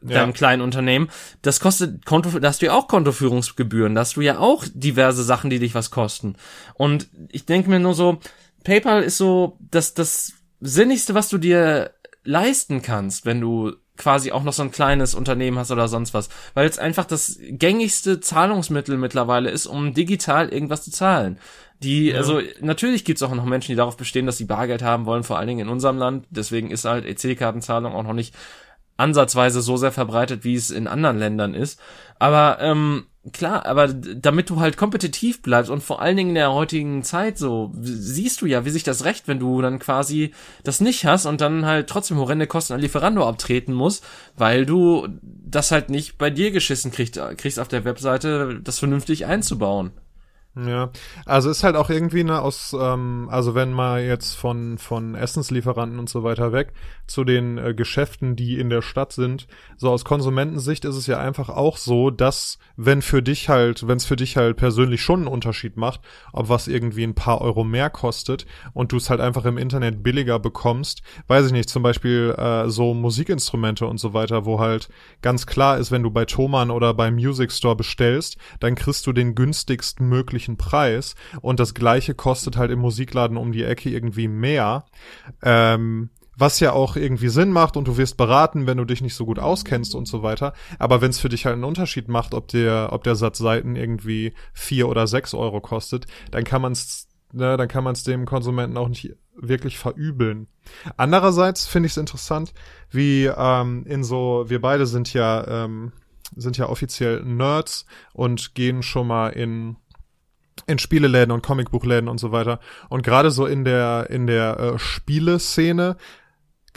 deinem ja. kleinen Unternehmen, das kostet Konto, da hast du ja auch Kontoführungsgebühren, da hast du ja auch diverse Sachen, die dich was kosten. Und ich denke mir nur so, PayPal ist so das, das Sinnigste, was du dir leisten kannst, wenn du quasi auch noch so ein kleines Unternehmen hast oder sonst was, weil es einfach das gängigste Zahlungsmittel mittlerweile ist, um digital irgendwas zu zahlen. Die, ja. also natürlich gibt's auch noch Menschen, die darauf bestehen, dass sie Bargeld haben wollen, vor allen Dingen in unserem Land. Deswegen ist halt EC-Kartenzahlung auch noch nicht ansatzweise so sehr verbreitet, wie es in anderen Ländern ist. Aber ähm, klar, aber damit du halt kompetitiv bleibst und vor allen Dingen in der heutigen Zeit so, siehst du ja, wie sich das recht, wenn du dann quasi das nicht hast und dann halt trotzdem horrende Kosten an Lieferando abtreten musst, weil du das halt nicht bei dir geschissen kriegst, kriegst auf der Webseite, das vernünftig einzubauen. Ja, also ist halt auch irgendwie ne aus, ähm, also wenn mal jetzt von von Essenslieferanten und so weiter weg zu den äh, Geschäften, die in der Stadt sind, so aus Konsumentensicht ist es ja einfach auch so, dass wenn für dich halt, wenn es für dich halt persönlich schon einen Unterschied macht, ob was irgendwie ein paar Euro mehr kostet und du es halt einfach im Internet billiger bekommst, weiß ich nicht, zum Beispiel äh, so Musikinstrumente und so weiter, wo halt ganz klar ist, wenn du bei Thomann oder beim Music Store bestellst, dann kriegst du den günstigst möglichen gleichen Preis und das gleiche kostet halt im Musikladen um die Ecke irgendwie mehr. Ähm, was ja auch irgendwie Sinn macht und du wirst beraten, wenn du dich nicht so gut auskennst und so weiter. Aber wenn es für dich halt einen Unterschied macht, ob der, ob der Satz Seiten irgendwie vier oder sechs Euro kostet, dann kann man es, ne, dann kann man es dem Konsumenten auch nicht wirklich verübeln. Andererseits finde ich es interessant, wie ähm, in so, wir beide sind ja, ähm, sind ja offiziell Nerds und gehen schon mal in in Spieleläden und Comicbuchläden und so weiter. Und gerade so in der in der äh, Spieleszene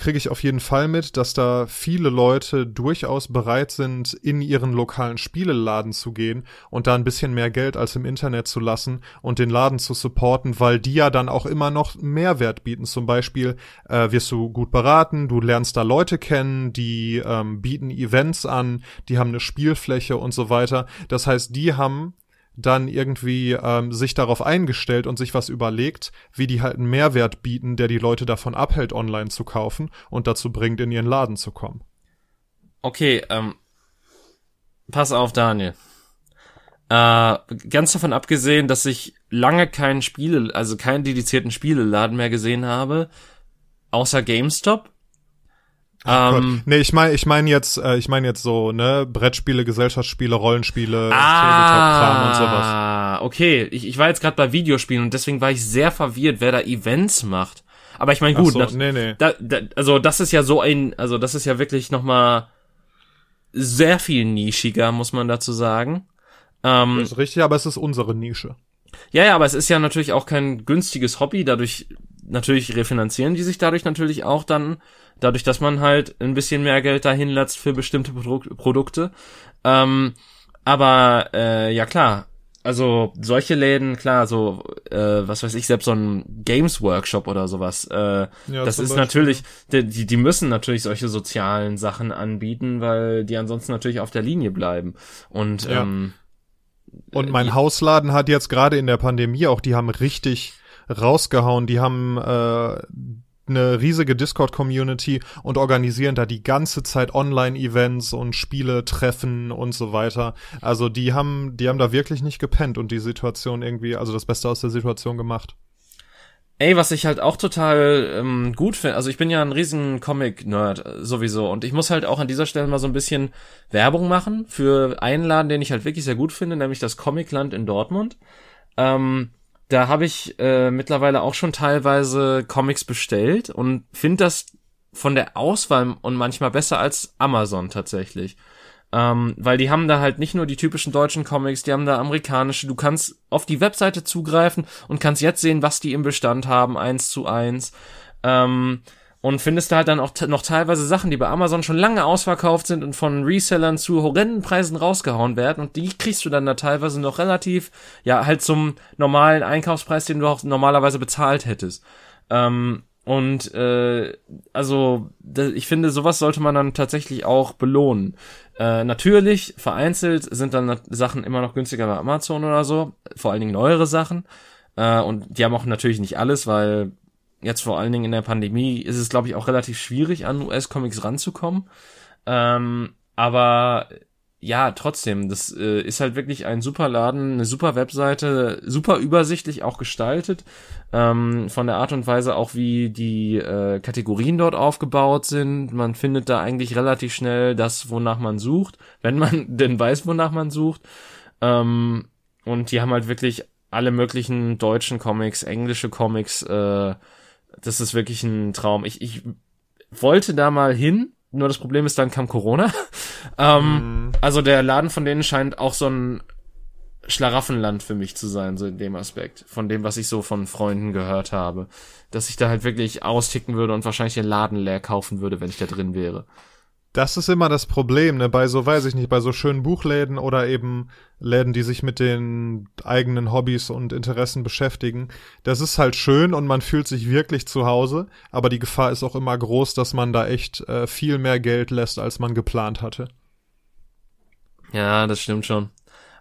kriege ich auf jeden Fall mit, dass da viele Leute durchaus bereit sind, in ihren lokalen Spieleladen zu gehen und da ein bisschen mehr Geld als im Internet zu lassen und den Laden zu supporten, weil die ja dann auch immer noch Mehrwert bieten. Zum Beispiel äh, wirst du gut beraten, du lernst da Leute kennen, die ähm, bieten Events an, die haben eine Spielfläche und so weiter. Das heißt, die haben dann irgendwie ähm, sich darauf eingestellt und sich was überlegt, wie die halt einen Mehrwert bieten, der die Leute davon abhält, online zu kaufen und dazu bringt, in ihren Laden zu kommen. Okay, ähm, pass auf, Daniel. Äh, ganz davon abgesehen, dass ich lange keinen Spiele, also keinen dedizierten Spieleladen mehr gesehen habe, außer GameStop. Ach ähm, nee, ich meine, ich meine jetzt, äh, ich meine jetzt so, ne, Brettspiele, Gesellschaftsspiele, Rollenspiele, ah, und sowas. Ah, okay. Ich, ich war jetzt gerade bei Videospielen und deswegen war ich sehr verwirrt, wer da Events macht. Aber ich meine, gut, so, das, nee, nee. Da, da, also das ist ja so ein, also das ist ja wirklich nochmal sehr viel nischiger, muss man dazu sagen. Ähm, das ist richtig, aber es ist unsere Nische. Ja, ja, aber es ist ja natürlich auch kein günstiges Hobby, dadurch natürlich refinanzieren die sich dadurch natürlich auch dann, dadurch, dass man halt ein bisschen mehr Geld dahin lässt für bestimmte Produk Produkte. Ähm, aber äh, ja klar, also solche Läden, klar, so äh, was weiß ich, selbst so ein Games Workshop oder sowas, äh, ja, das ist Beispiel. natürlich, die, die müssen natürlich solche sozialen Sachen anbieten, weil die ansonsten natürlich auf der Linie bleiben. Und ja. ähm, und mein äh, Hausladen hat jetzt gerade in der Pandemie auch, die haben richtig rausgehauen, die haben äh, eine riesige Discord-Community und organisieren da die ganze Zeit Online-Events und Spiele, Treffen und so weiter. Also die haben, die haben da wirklich nicht gepennt und die Situation irgendwie, also das Beste aus der Situation gemacht. Ey, was ich halt auch total ähm, gut finde, also ich bin ja ein riesen Comic-Nerd sowieso und ich muss halt auch an dieser Stelle mal so ein bisschen Werbung machen für einen Laden, den ich halt wirklich sehr gut finde, nämlich das Comicland in Dortmund. Ähm, da habe ich äh, mittlerweile auch schon teilweise Comics bestellt und finde das von der Auswahl und manchmal besser als Amazon tatsächlich. Ähm, weil die haben da halt nicht nur die typischen deutschen Comics, die haben da amerikanische. Du kannst auf die Webseite zugreifen und kannst jetzt sehen, was die im Bestand haben, eins zu eins. Ähm, und findest da halt dann auch noch teilweise Sachen, die bei Amazon schon lange ausverkauft sind und von Resellern zu horrenden Preisen rausgehauen werden und die kriegst du dann da teilweise noch relativ, ja, halt zum normalen Einkaufspreis, den du auch normalerweise bezahlt hättest. Ähm, und äh, also ich finde, sowas sollte man dann tatsächlich auch belohnen. Äh, natürlich, vereinzelt sind dann Sachen immer noch günstiger bei Amazon oder so, vor allen Dingen neuere Sachen. Äh, und die haben auch natürlich nicht alles, weil jetzt vor allen Dingen in der Pandemie ist es, glaube ich, auch relativ schwierig, an US-Comics ranzukommen. Ähm, aber ja, trotzdem, das äh, ist halt wirklich ein super Laden, eine super Webseite, super übersichtlich auch gestaltet. Ähm, von der Art und Weise auch, wie die äh, Kategorien dort aufgebaut sind. Man findet da eigentlich relativ schnell das, wonach man sucht, wenn man denn weiß, wonach man sucht. Ähm, und die haben halt wirklich alle möglichen deutschen Comics, englische Comics, äh, das ist wirklich ein Traum. Ich, ich wollte da mal hin, nur das Problem ist, dann kam Corona. ähm, mm. Also der Laden von denen scheint auch so ein Schlaraffenland für mich zu sein, so in dem Aspekt. Von dem, was ich so von Freunden gehört habe. Dass ich da halt wirklich austicken würde und wahrscheinlich den Laden leer kaufen würde, wenn ich da drin wäre. Das ist immer das Problem, ne? Bei so, weiß ich nicht, bei so schönen Buchläden oder eben Läden, die sich mit den eigenen Hobbys und Interessen beschäftigen. Das ist halt schön und man fühlt sich wirklich zu Hause, aber die Gefahr ist auch immer groß, dass man da echt äh, viel mehr Geld lässt, als man geplant hatte. Ja, das stimmt schon.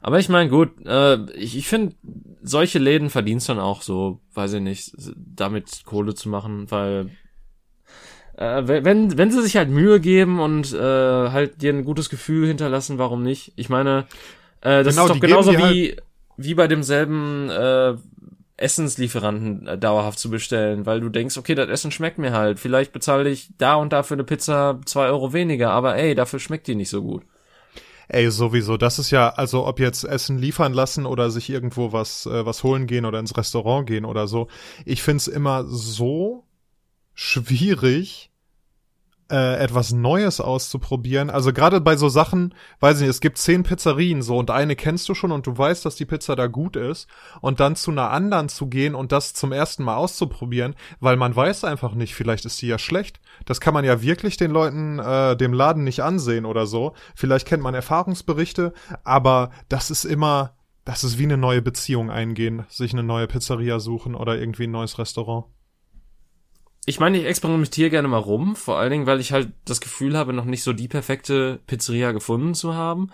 Aber ich meine, gut, äh, ich, ich finde, solche Läden verdienst dann auch so, weiß ich nicht, damit Kohle zu machen, weil äh, wenn, wenn sie sich halt Mühe geben und äh, halt dir ein gutes Gefühl hinterlassen, warum nicht? Ich meine, äh, das genau, ist doch genauso wie, halt wie bei demselben äh, Essenslieferanten äh, dauerhaft zu bestellen, weil du denkst, okay, das Essen schmeckt mir halt. Vielleicht bezahle ich da und da für eine Pizza zwei Euro weniger, aber ey, dafür schmeckt die nicht so gut. Ey, sowieso. Das ist ja, also ob jetzt Essen liefern lassen oder sich irgendwo was, äh, was holen gehen oder ins Restaurant gehen oder so. Ich find's immer so schwierig, äh, etwas Neues auszuprobieren. Also gerade bei so Sachen, weiß ich nicht, es gibt zehn Pizzerien so und eine kennst du schon und du weißt, dass die Pizza da gut ist und dann zu einer anderen zu gehen und das zum ersten Mal auszuprobieren, weil man weiß einfach nicht, vielleicht ist die ja schlecht. Das kann man ja wirklich den Leuten, äh, dem Laden nicht ansehen oder so. Vielleicht kennt man Erfahrungsberichte, aber das ist immer, das ist wie eine neue Beziehung eingehen, sich eine neue Pizzeria suchen oder irgendwie ein neues Restaurant ich meine, ich experimentiere gerne mal rum, vor allen Dingen, weil ich halt das Gefühl habe, noch nicht so die perfekte Pizzeria gefunden zu haben.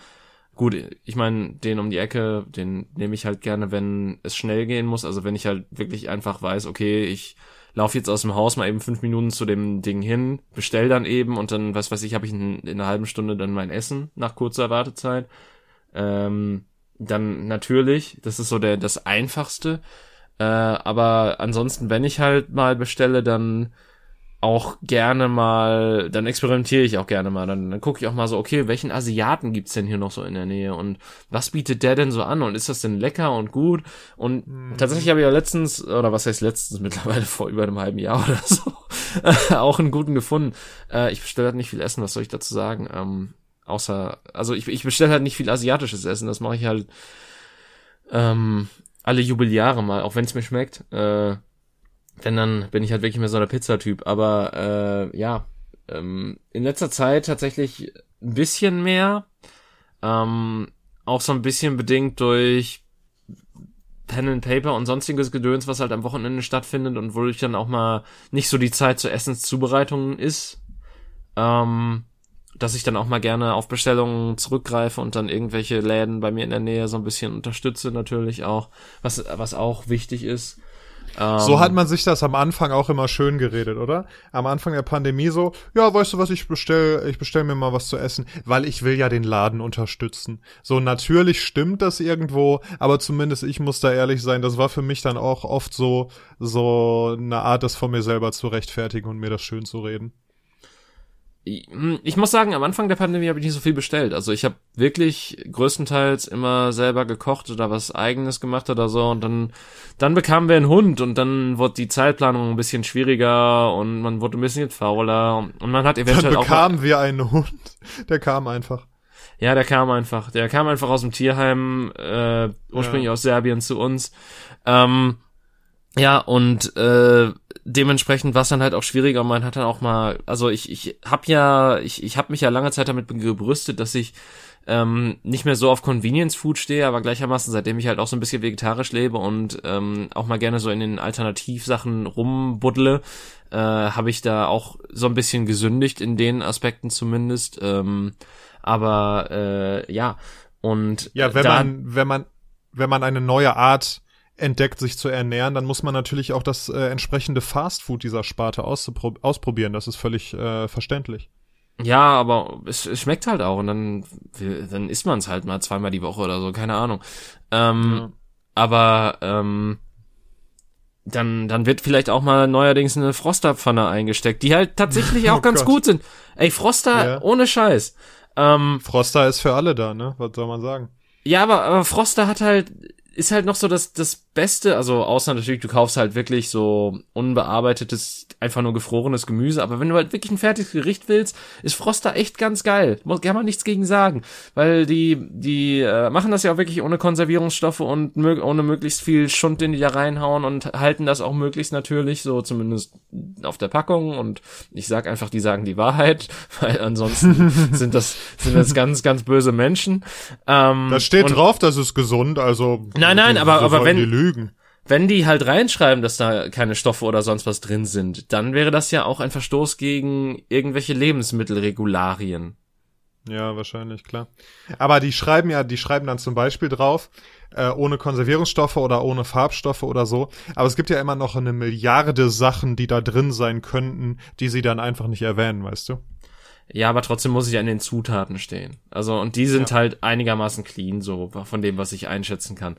Gut, ich meine, den um die Ecke, den nehme ich halt gerne, wenn es schnell gehen muss. Also wenn ich halt wirklich einfach weiß, okay, ich lauf jetzt aus dem Haus mal eben fünf Minuten zu dem Ding hin, bestell dann eben und dann, was weiß ich, habe ich in, in einer halben Stunde dann mein Essen nach kurzer Wartezeit. Ähm, dann natürlich, das ist so der das einfachste. Äh, aber ansonsten, wenn ich halt mal bestelle, dann auch gerne mal, dann experimentiere ich auch gerne mal. Dann, dann gucke ich auch mal so, okay, welchen Asiaten gibt's denn hier noch so in der Nähe und was bietet der denn so an und ist das denn lecker und gut? Und mhm. tatsächlich habe ich ja letztens, oder was heißt letztens, mittlerweile vor über einem halben Jahr oder so, auch einen guten gefunden. Äh, ich bestelle halt nicht viel Essen, was soll ich dazu sagen? Ähm, außer, also ich, ich bestelle halt nicht viel asiatisches Essen, das mache ich halt ähm, alle Jubeljahre mal, auch wenn es mir schmeckt. Äh, wenn dann bin ich halt wirklich mehr so der Pizzatyp. Aber äh, ja, ähm, in letzter Zeit tatsächlich ein bisschen mehr. Ähm, auch so ein bisschen bedingt durch Pen and Paper und sonstiges Gedöns, was halt am Wochenende stattfindet und wo ich dann auch mal nicht so die Zeit zur Essenszubereitung ist. Ähm, dass ich dann auch mal gerne auf Bestellungen zurückgreife und dann irgendwelche Läden bei mir in der Nähe so ein bisschen unterstütze natürlich auch, was, was auch wichtig ist. so ähm, hat man sich das am Anfang auch immer schön geredet, oder? Am Anfang der Pandemie so, ja, weißt du was, ich bestell, ich bestell mir mal was zu essen, weil ich will ja den Laden unterstützen. So, natürlich stimmt das irgendwo, aber zumindest ich muss da ehrlich sein, das war für mich dann auch oft so, so eine Art, das von mir selber zu rechtfertigen und mir das schön zu reden ich muss sagen, am Anfang der Pandemie habe ich nicht so viel bestellt. Also ich habe wirklich größtenteils immer selber gekocht oder was eigenes gemacht oder so und dann dann bekamen wir einen Hund und dann wurde die Zeitplanung ein bisschen schwieriger und man wurde ein bisschen fauler und man hat eventuell dann bekamen auch wir einen Hund. Der kam einfach. Ja, der kam einfach. Der kam einfach aus dem Tierheim äh, ursprünglich ja. aus Serbien zu uns. Ähm, ja, und äh, dementsprechend war es dann halt auch schwieriger. Man hat dann auch mal, also ich, ich hab ja, ich, ich habe mich ja lange Zeit damit gebrüstet, dass ich ähm, nicht mehr so auf Convenience Food stehe, aber gleichermaßen, seitdem ich halt auch so ein bisschen vegetarisch lebe und ähm, auch mal gerne so in den Alternativsachen rumbuddle, äh, habe ich da auch so ein bisschen gesündigt in den Aspekten zumindest. Ähm, aber äh, ja, und ja, wenn man, wenn man, wenn man eine neue Art entdeckt, sich zu ernähren, dann muss man natürlich auch das äh, entsprechende Fastfood dieser Sparte ausprobieren. Das ist völlig äh, verständlich. Ja, aber es, es schmeckt halt auch und dann, dann isst man es halt mal zweimal die Woche oder so, keine Ahnung. Ähm, ja. Aber ähm, dann, dann wird vielleicht auch mal neuerdings eine Frosterpfanne eingesteckt, die halt tatsächlich auch oh ganz Gott. gut sind. Ey, Froster ja. ohne Scheiß. Ähm, Froster ist für alle da, ne? Was soll man sagen? Ja, aber, aber Froster hat halt ist halt noch so das, das Beste, also außer natürlich, du kaufst halt wirklich so unbearbeitetes, einfach nur gefrorenes Gemüse, aber wenn du halt wirklich ein fertiges Gericht willst, ist Froster echt ganz geil. Kann man nichts gegen sagen, weil die, die äh, machen das ja auch wirklich ohne Konservierungsstoffe und mö ohne möglichst viel Schund, den die da reinhauen und halten das auch möglichst natürlich, so zumindest auf der Packung und ich sag einfach, die sagen die Wahrheit, weil ansonsten sind das, sind das ganz, ganz böse Menschen. Ähm, da steht drauf, das ist gesund, also Nein, nein, aber, aber wenn, lügen. wenn die halt reinschreiben, dass da keine Stoffe oder sonst was drin sind, dann wäre das ja auch ein Verstoß gegen irgendwelche Lebensmittelregularien. Ja, wahrscheinlich, klar. Aber die schreiben ja, die schreiben dann zum Beispiel drauf, äh, ohne Konservierungsstoffe oder ohne Farbstoffe oder so. Aber es gibt ja immer noch eine Milliarde Sachen, die da drin sein könnten, die sie dann einfach nicht erwähnen, weißt du? Ja, aber trotzdem muss ich an den Zutaten stehen. Also, und die sind ja. halt einigermaßen clean, so von dem, was ich einschätzen kann.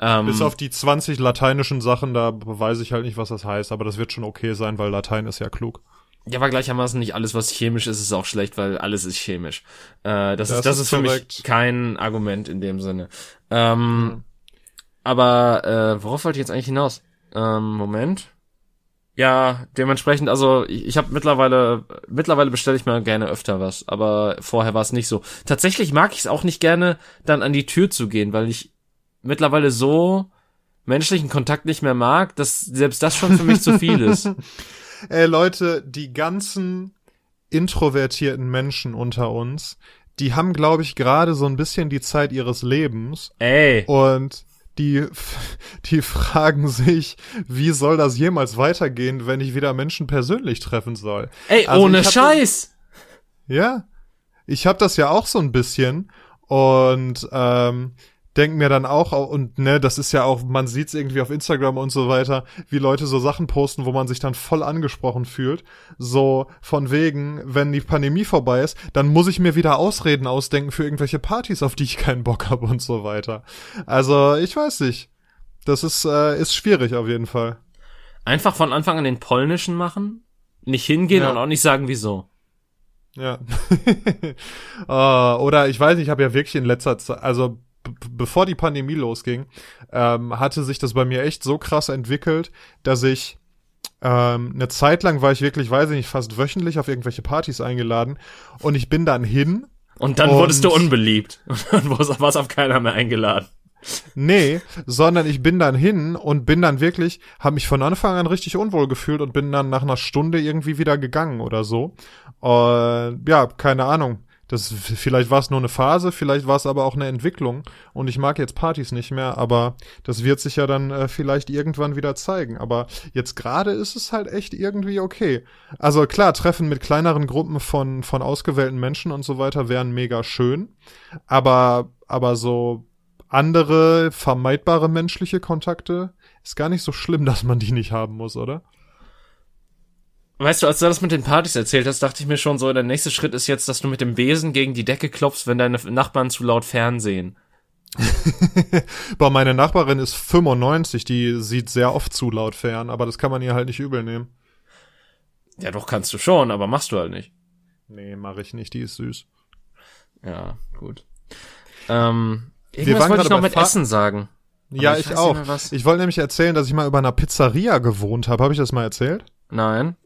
Ähm, Bis auf die 20 lateinischen Sachen, da weiß ich halt nicht, was das heißt, aber das wird schon okay sein, weil Latein ist ja klug. Ja, aber gleichermaßen nicht alles, was chemisch ist, ist auch schlecht, weil alles ist chemisch. Äh, das, das, ist, das ist, ist für mich kein Argument in dem Sinne. Ähm, mhm. Aber äh, worauf wollte ich jetzt eigentlich hinaus? Ähm, Moment. Ja, dementsprechend, also ich, ich habe mittlerweile, mittlerweile bestelle ich mir gerne öfter was, aber vorher war es nicht so. Tatsächlich mag ich es auch nicht gerne, dann an die Tür zu gehen, weil ich mittlerweile so menschlichen Kontakt nicht mehr mag, dass selbst das schon für mich zu viel ist. Ey Leute, die ganzen introvertierten Menschen unter uns, die haben, glaube ich, gerade so ein bisschen die Zeit ihres Lebens. Ey. Und die, die fragen sich, wie soll das jemals weitergehen, wenn ich wieder Menschen persönlich treffen soll? Ey, also ohne Scheiß! Das, ja, ich habe das ja auch so ein bisschen und ähm, denk mir dann auch, und ne, das ist ja auch, man sieht's irgendwie auf Instagram und so weiter, wie Leute so Sachen posten, wo man sich dann voll angesprochen fühlt. So von wegen, wenn die Pandemie vorbei ist, dann muss ich mir wieder Ausreden ausdenken für irgendwelche Partys, auf die ich keinen Bock habe und so weiter. Also, ich weiß nicht. Das ist, äh, ist schwierig auf jeden Fall. Einfach von Anfang an den polnischen machen, nicht hingehen Ja. und auch nicht sagen, wieso. Ja. äh, oder ich weiß nicht, ich habe ja wirklich in letzter Zeit, also bevor die Pandemie losging, ähm, hatte sich das bei mir echt so krass entwickelt, dass ich ähm, eine Zeit lang war ich wirklich, weiß ich nicht, fast wöchentlich auf irgendwelche Partys eingeladen und ich bin dann hin. Und dann Und- wurdest du unbeliebt. Und dann warst auf keiner mehr eingeladen. Nee, sondern ich bin dann hin und bin dann wirklich, habe mich von Anfang an richtig unwohl gefühlt und bin dann nach einer Stunde irgendwie wieder gegangen oder so. Äh, ja, keine Ahnung. Das, vielleicht war es nur eine Phase, vielleicht war es aber auch eine Entwicklung und ich mag jetzt Partys nicht mehr, aber das wird sich ja dann äh, vielleicht irgendwann wieder zeigen. Aber jetzt gerade ist es halt echt irgendwie okay. Also klar, Treffen mit kleineren Gruppen von, von ausgewählten Menschen und so weiter wären mega schön, aber, aber so andere vermeidbare menschliche Kontakte ist gar nicht so schlimm, dass man die nicht haben muss, oder? Weißt du, als du das mit den Partys erzählt hast, dachte ich mir schon so, der nächste Schritt ist jetzt, dass du mit dem Besen gegen die Decke klopfst, wenn deine Nachbarn zu laut Fernsehen. Boah, meine Nachbarin ist 95, die sieht sehr oft zu laut fern, aber das kann man ihr halt nicht übel nehmen. Ja, doch kannst du schon, aber machst du halt nicht. Nee, mache ich nicht, die ist süß. Ja, gut. Ähm, irgendwas wollte ich noch bei mit Fa- Essen sagen. ja, ich ich, auch. Ich wollte nämlich erzählen, dass ich mal über einer Pizzeria gewohnt habe. Habe ich das mal erzählt? Nein.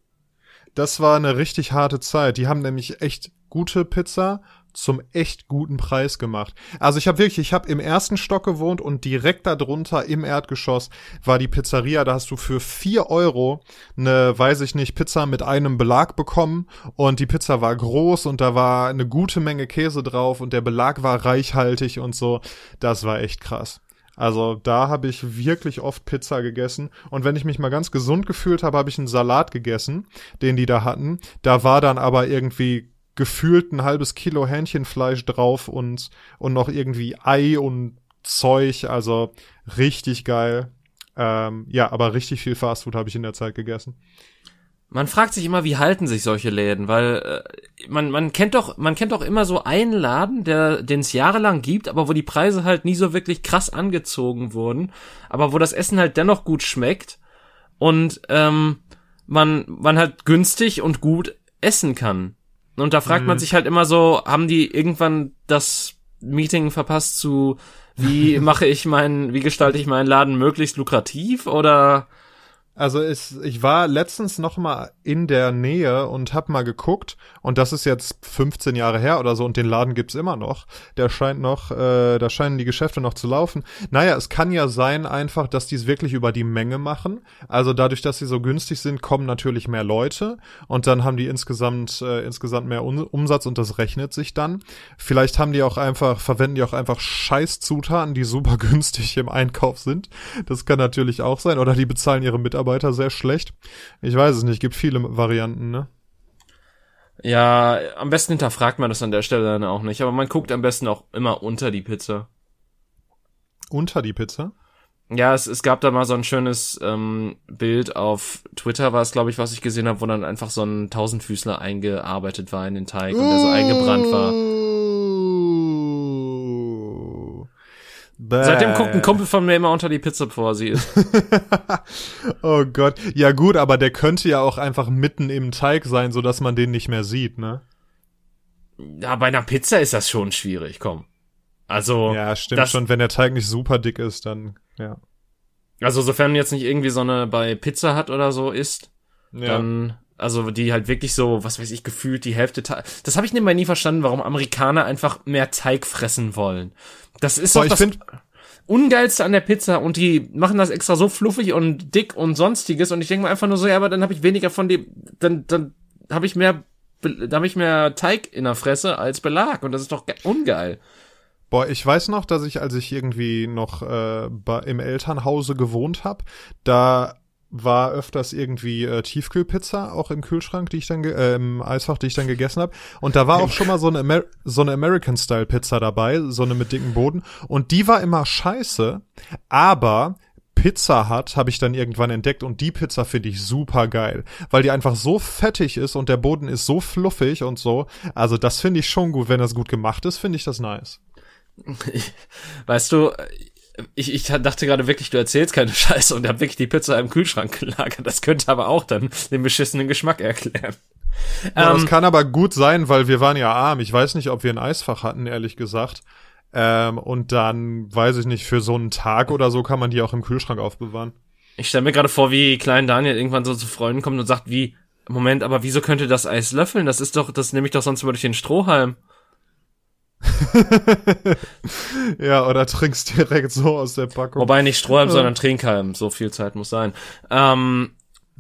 Das war eine richtig harte Zeit. Die haben nämlich echt gute Pizza zum echt guten Preis gemacht. Also ich habe wirklich, ich habe im ersten Stock gewohnt und direkt darunter im Erdgeschoss war die Pizzeria. Da hast du für vier Euro eine, weiß ich nicht, Pizza mit einem Belag bekommen und die Pizza war groß und da war eine gute Menge Käse drauf und der Belag war reichhaltig und so. Das war echt krass. Also da habe ich wirklich oft Pizza gegessen. Und wenn ich mich mal ganz gesund gefühlt habe, habe ich einen Salat gegessen, den die da hatten. Da war dann aber irgendwie gefühlt ein halbes Kilo Hähnchenfleisch drauf und, und noch irgendwie Ei und Zeug. Also richtig geil. Ähm, ja, aber richtig viel Fastfood habe ich in der Zeit gegessen. Man fragt sich immer, wie halten sich solche Läden, weil äh, man man kennt doch man kennt doch immer so einen Laden, der den es jahrelang gibt, aber wo die Preise halt nie so wirklich krass angezogen wurden, aber wo das Essen halt dennoch gut schmeckt und ähm, man man halt günstig und gut essen kann. Und da fragt man sich halt immer so, haben die irgendwann das Meeting verpasst zu wie mache ich meinen, wie gestalte ich meinen Laden möglichst lukrativ oder Also es, ich war letztens noch mal in der Nähe und hab mal geguckt und das ist jetzt 15 Jahre her oder so und den Laden gibt's immer noch. Der scheint noch, äh, da scheinen die Geschäfte noch zu laufen. Naja, es kann ja sein einfach, dass die es wirklich über die Menge machen. Also dadurch, dass sie so günstig sind, kommen natürlich mehr Leute und dann haben die insgesamt äh, insgesamt mehr Umsatz und das rechnet sich dann. Vielleicht haben die auch einfach verwenden die auch einfach Scheißzutaten, die super günstig im Einkauf sind. Das kann natürlich auch sein oder die bezahlen ihre Mitarbeiter sehr schlecht. Ich weiß es nicht, gibt viele Varianten, ne? Ja, am besten hinterfragt man das an der Stelle dann auch nicht, aber man guckt am besten auch immer unter die Pizza. Unter die Pizza? Ja, es, es gab da mal so ein schönes ähm, Bild auf Twitter, war es, glaube ich, was ich gesehen habe, wo dann einfach so ein Tausendfüßler eingearbeitet war in den Teig und der so eingebrannt war. Bäh. Seitdem guckt ein Kumpel von mir immer unter die Pizza, bevor sie ist. oh Gott. Ja gut, aber der könnte ja auch einfach mitten im Teig sein, so dass man den nicht mehr sieht, ne? Ja, bei einer Pizza ist das schon schwierig, komm. Also, Ja, stimmt schon. Wenn der Teig nicht super dick ist, dann, ja. also sofern jetzt nicht irgendwie so eine bei Pizza hat oder so ist, Ja. dann also die halt wirklich so, was weiß ich, gefühlt die Hälfte Teig. Das habe ich nebenbei nie verstanden, warum Amerikaner einfach mehr Teig fressen wollen. Das ist Boah, doch das find- ungeilste an der Pizza und die machen das extra so fluffig und dick und sonstiges und ich denke mir einfach nur so, ja, aber dann habe ich weniger von dem, dann dann habe ich mehr da habe ich mehr Teig in der Fresse als Belag und das ist doch ge- ungeil. Boah, ich weiß noch, dass ich, als ich irgendwie noch äh, im Elternhause gewohnt habe, da war öfters irgendwie äh, Tiefkühlpizza auch im Kühlschrank, die ich dann äh, im Eisfach, die ich dann gegessen habe. Und da war auch schon mal so eine, Amer so eine American Style Pizza dabei, so eine mit dicken Boden. Und die war immer scheiße, aber Pizza hat, habe ich dann irgendwann entdeckt und die Pizza finde ich super geil, weil die einfach so fettig ist und der Boden ist so fluffig und so. Also das finde ich schon gut, wenn das gut gemacht ist, finde ich das nice. Weißt du, ich, ich dachte gerade wirklich, du erzählst keine Scheiße und hab wirklich die Pizza im Kühlschrank gelagert. Das könnte aber auch dann den beschissenen Geschmack erklären. Ja, ähm, das kann aber gut sein, weil wir waren ja arm. Ich weiß nicht, ob wir ein Eisfach hatten, ehrlich gesagt. Ähm, und dann, weiß ich nicht, für so einen Tag oder so kann man die auch im Kühlschrank aufbewahren. Ich stelle mir gerade vor, wie klein Daniel irgendwann so zu Freunden kommt und sagt, wie, Moment, aber wieso könnte das Eis löffeln? Das ist doch, das nehme ich doch sonst immer durch den Strohhalm. ja, oder trinkst direkt so aus der Packung. Wobei nicht Strohhalm, sondern Trinkhalm. So viel Zeit muss sein. Ähm,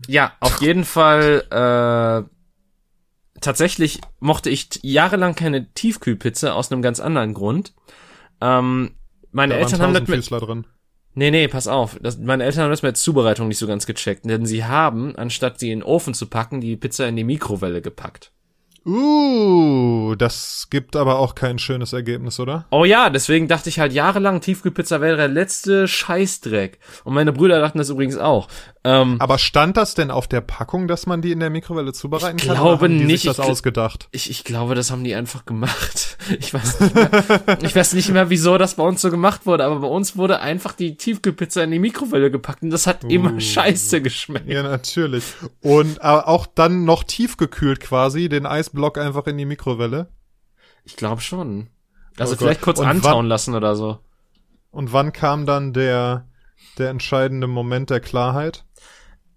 ja, auf jeden Fall, äh, tatsächlich mochte ich jahrelang keine Tiefkühlpizza aus einem ganz anderen Grund. Ähm, meine da Eltern haben das mit, drin. Nee, nee, pass auf. Das, meine Eltern haben das mit Zubereitung nicht so ganz gecheckt, denn sie haben, anstatt sie in den Ofen zu packen, die Pizza in die Mikrowelle gepackt. Uh, das gibt aber auch kein schönes Ergebnis, oder? Oh ja, deswegen dachte ich halt jahrelang, Tiefkühlpizza wäre der letzte Scheißdreck. Und meine Brüder dachten das übrigens auch. Ähm, aber stand das denn auf der Packung, dass man die in der Mikrowelle zubereiten ich kann? Ich glaube nicht. das ich, ausgedacht? Ich, ich glaube, das haben die einfach gemacht. Ich weiß nicht mehr, ich weiß nicht mehr, wieso das bei uns so gemacht wurde, aber bei uns wurde einfach die Tiefkühlpizza in die Mikrowelle gepackt und das hat uh, immer scheiße geschmeckt. Ja, natürlich. Und aber auch dann noch tiefgekühlt quasi, den Eisblock einfach in die Mikrowelle? Ich glaube schon. Also oh vielleicht kurz und antauen wann, lassen oder so. Und wann kam dann der, der entscheidende Moment der Klarheit?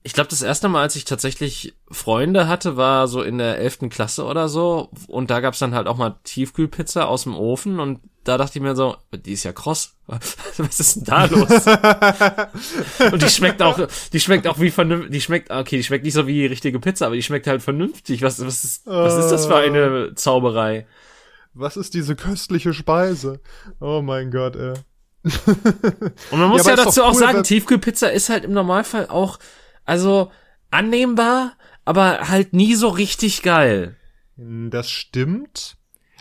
Ich glaube, das erste Mal, als ich tatsächlich Freunde hatte, war so in der elften Klasse oder so. Und da gab's dann halt auch mal Tiefkühlpizza aus dem Ofen. Und da dachte ich mir so, die ist ja kross. Was ist denn da los? und die schmeckt auch, die schmeckt auch wie vernünftig, die schmeckt, okay, die schmeckt nicht so wie richtige Pizza, aber die schmeckt halt vernünftig. Was, was ist, was ist das für eine Zauberei? Was ist diese köstliche Speise? Oh mein Gott, ey. und man muss ja, ja dazu cool, auch sagen, Tiefkühlpizza ist halt im Normalfall auch also annehmbar, aber halt nie so richtig geil. Das stimmt.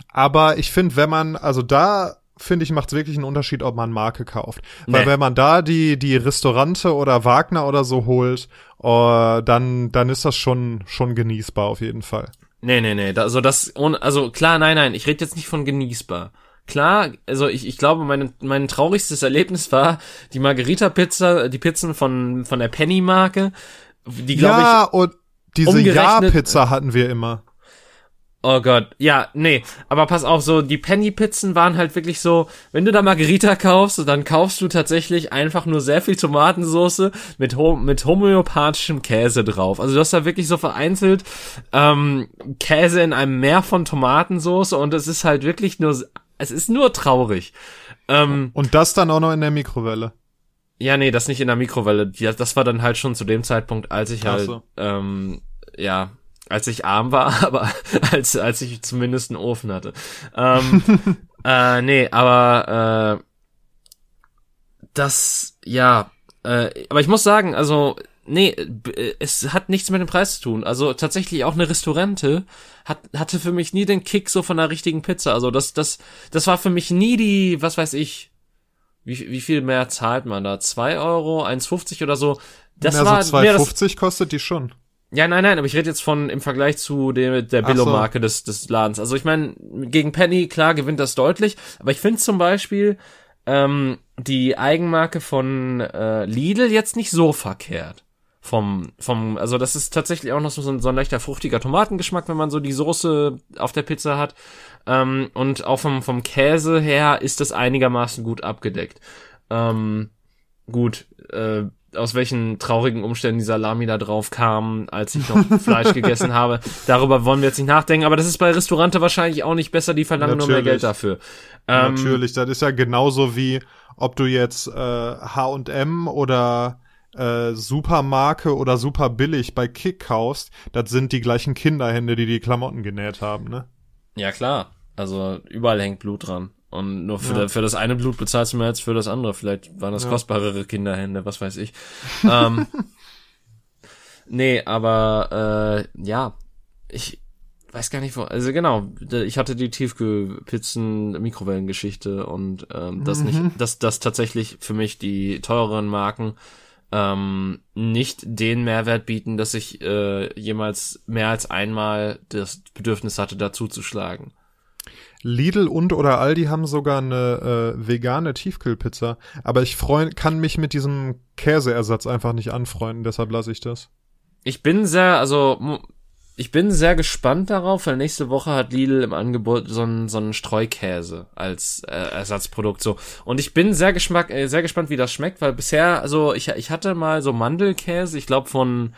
Aber ich finde, wenn man, also da finde ich, macht es wirklich einen Unterschied, ob man Marke kauft. Weil nee. wenn man da die, die Restaurante oder Wagner oder so holt, uh, dann, dann ist das schon, schon genießbar auf jeden Fall. Nee, nee, nee. Also das, also klar, nein, nein, ich rede jetzt nicht von genießbar. Klar, also ich, ich glaube, mein, mein traurigstes Erlebnis war die Margarita-Pizza, die Pizzen von, von der Penny-Marke. Die, glaube ja, ich. und diese Ja-Pizza hatten wir immer. Oh Gott, ja, nee, aber pass auf, so die Penny-Pizzen waren halt wirklich so, wenn du da Margarita kaufst, dann kaufst du tatsächlich einfach nur sehr viel Tomatensauce mit, mit homöopathischem Käse drauf. Also du hast da wirklich so vereinzelt ähm, Käse in einem Meer von Tomatensauce und es ist halt wirklich nur es ist nur traurig. Ähm, und das dann auch noch in der Mikrowelle. Ja, nee, das nicht in der Mikrowelle. Das war dann halt schon zu dem Zeitpunkt, als ich halt, so. ähm, ja, als ich arm war, aber als, als ich zumindest einen Ofen hatte. Ähm, äh, nee, aber äh, das, ja, äh, aber ich muss sagen, also nee, äh, es hat nichts mit dem Preis zu tun. Also tatsächlich auch eine Restaurante hat, hatte für mich nie den Kick so von einer richtigen Pizza. Also das, das, das war für mich nie die, was weiß ich, wie, wie viel mehr zahlt man da? Zwei Euro, 1,50 oder so? Das ja, war so 2,50 kostet die schon. Ja, nein, nein, aber ich rede jetzt von im Vergleich zu der, der Billo-Marke so. des, des Ladens. Also ich meine, gegen Penny, klar, gewinnt das deutlich, aber ich finde zum Beispiel ähm, die Eigenmarke von äh, Lidl jetzt nicht so verkehrt vom, vom, also das ist tatsächlich auch noch so ein, so ein leichter fruchtiger Tomatengeschmack, wenn man so die Soße auf der Pizza hat. Ähm, und auch vom, vom Käse her ist das einigermaßen gut abgedeckt. Ähm, gut, äh, aus welchen traurigen Umständen die Salami da drauf kam, als ich noch Fleisch gegessen habe. Darüber wollen wir jetzt nicht nachdenken, aber das ist bei Restaurante wahrscheinlich auch nicht besser, die verlangen Natürlich. nur mehr Geld dafür. Ähm, Natürlich, das ist ja genauso wie, ob du jetzt äh, H&M oder äh, Supermarke oder super billig bei Kick kaufst, das sind die gleichen Kinderhände, die die Klamotten genäht haben, ne? Ja, klar. Also überall hängt Blut dran. Und nur für, ja. für das eine Blut bezahlst du mehr als für das andere. Vielleicht waren das ja. kostbarere Kinderhände, was weiß ich. ähm, Nee, aber äh, ja, ich weiß gar nicht wo. Also genau, ich hatte die Tiefkühlpizzen Mikrowellengeschichte und ähm, das mhm. nicht, dass das tatsächlich für mich die teureren Marken ähm, nicht den Mehrwert bieten, dass ich äh, jemals mehr als einmal das Bedürfnis hatte, dazu zu schlagen. Lidl und oder Aldi haben sogar eine äh, vegane Tiefkühlpizza, aber ich freu kann mich mit diesem Käseersatz einfach nicht anfreunden, deshalb lasse ich das. Ich bin sehr, also ich bin sehr gespannt darauf, weil nächste Woche hat Lidl im Angebot so einen, so einen Streukäse als äh, Ersatzprodukt so. Und ich bin sehr, geschmack, äh, sehr gespannt, wie das schmeckt, weil bisher, also ich, ich hatte mal so Mandelkäse, ich glaube von,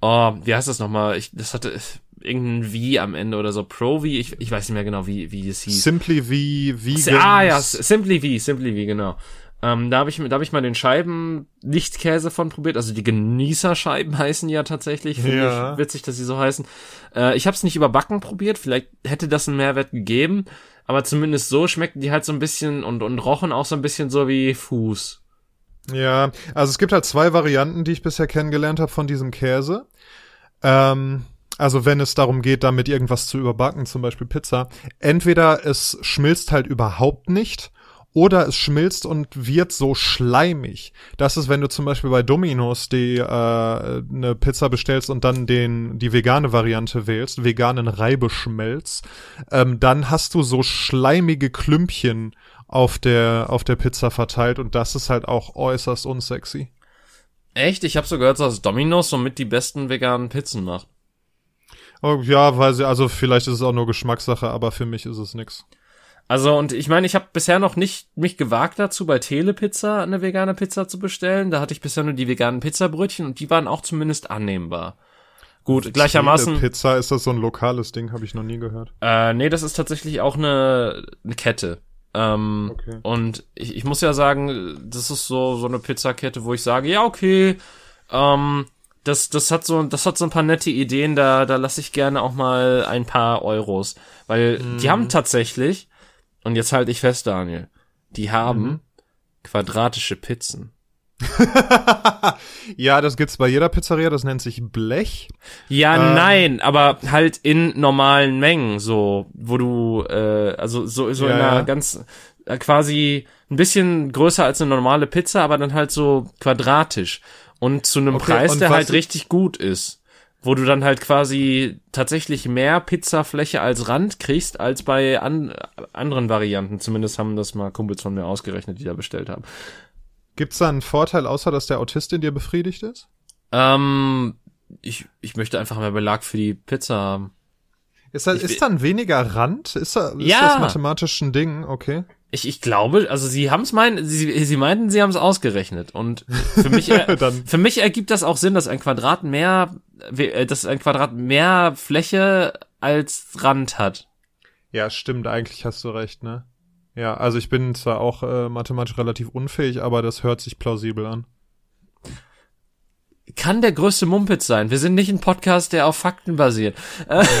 oh, wie heißt das nochmal? Ich, das hatte irgendein V am Ende oder so, Pro V, ich, ich weiß nicht mehr genau, wie, wie es hieß. Simply V, Vegans. Ah ja, Simply V, Simply V, genau. Ähm, da habe ich, da hab ich mal den Scheiben Lichtkäse von probiert. Also die Genießerscheiben heißen ja tatsächlich. Finde ja. ich witzig, dass sie so heißen. Äh, ich habe es nicht überbacken probiert. Vielleicht hätte das einen Mehrwert gegeben. Aber zumindest so schmeckten die halt so ein bisschen und, und rochen auch so ein bisschen so wie Fuß. Ja, also es gibt halt zwei Varianten, die ich bisher kennengelernt habe von diesem Käse. Ähm, also wenn es darum geht, damit irgendwas zu überbacken, zum Beispiel Pizza. Entweder es schmilzt halt überhaupt nicht oder es schmilzt und wird so schleimig. Das ist, wenn du zum Beispiel bei Domino's die äh, eine Pizza bestellst und dann den die vegane Variante wählst, veganen Reibeschmelz, ähm, dann hast du so schleimige Klümpchen auf der auf der Pizza verteilt und das ist halt auch äußerst unsexy. Echt? Ich habe so gehört, dass Domino's somit die besten veganen Pizzen macht. Oh, ja, weil sie also vielleicht ist es auch nur Geschmackssache, aber für mich ist es nix. Also und ich meine, ich habe bisher noch nicht mich gewagt dazu, bei Telepizza eine vegane Pizza zu bestellen. Da hatte ich bisher nur die veganen Pizzabrötchen und die waren auch zumindest annehmbar. Gut, gleichermaßen. Pizza ist das so ein lokales Ding, habe ich noch nie gehört. Äh, nee, das ist tatsächlich auch eine, eine Kette. Ähm, okay. Und ich, ich muss ja sagen, das ist so so eine Pizzakette, wo ich sage, ja okay, ähm, das das hat so das hat so ein paar nette Ideen, da da lasse ich gerne auch mal ein paar Euros, weil mm. die haben tatsächlich und jetzt halte ich fest, Daniel. Die haben mhm. quadratische Pizzen. ja, das gibt's bei jeder Pizzeria, das nennt sich Blech. Ja, ähm, nein, aber halt in normalen Mengen, so, wo du, äh, also so, so ja, in einer ja. ganz, äh, quasi ein bisschen größer als eine normale Pizza, aber dann halt so quadratisch. Und zu einem okay, Preis, der halt richtig gut ist wo du dann halt quasi tatsächlich mehr Pizzafläche als Rand kriegst, als bei an, anderen Varianten. Zumindest haben das mal Kumpels von mir ausgerechnet, die da bestellt haben. Gibt's da einen Vorteil, außer dass der Autist in dir befriedigt ist? Ähm, ich, ich möchte einfach mehr Belag für die Pizza haben. Ist, da, ist dann weniger Rand? Ist, da, ist ja. das mathematisch ein Ding? Okay. Ich, ich glaube, also sie haben es meinen, sie, sie meinten, sie haben es ausgerechnet. Und für mich, für mich ergibt das auch Sinn, dass ein Quadrat mehr, dass ein Quadrat mehr Fläche als Rand hat. Ja, stimmt, eigentlich hast du recht, ne? Ja, also ich bin zwar auch äh, mathematisch relativ unfähig, aber das hört sich plausibel an kann der größte Mumpitz sein. Wir sind nicht ein Podcast, der auf Fakten basiert.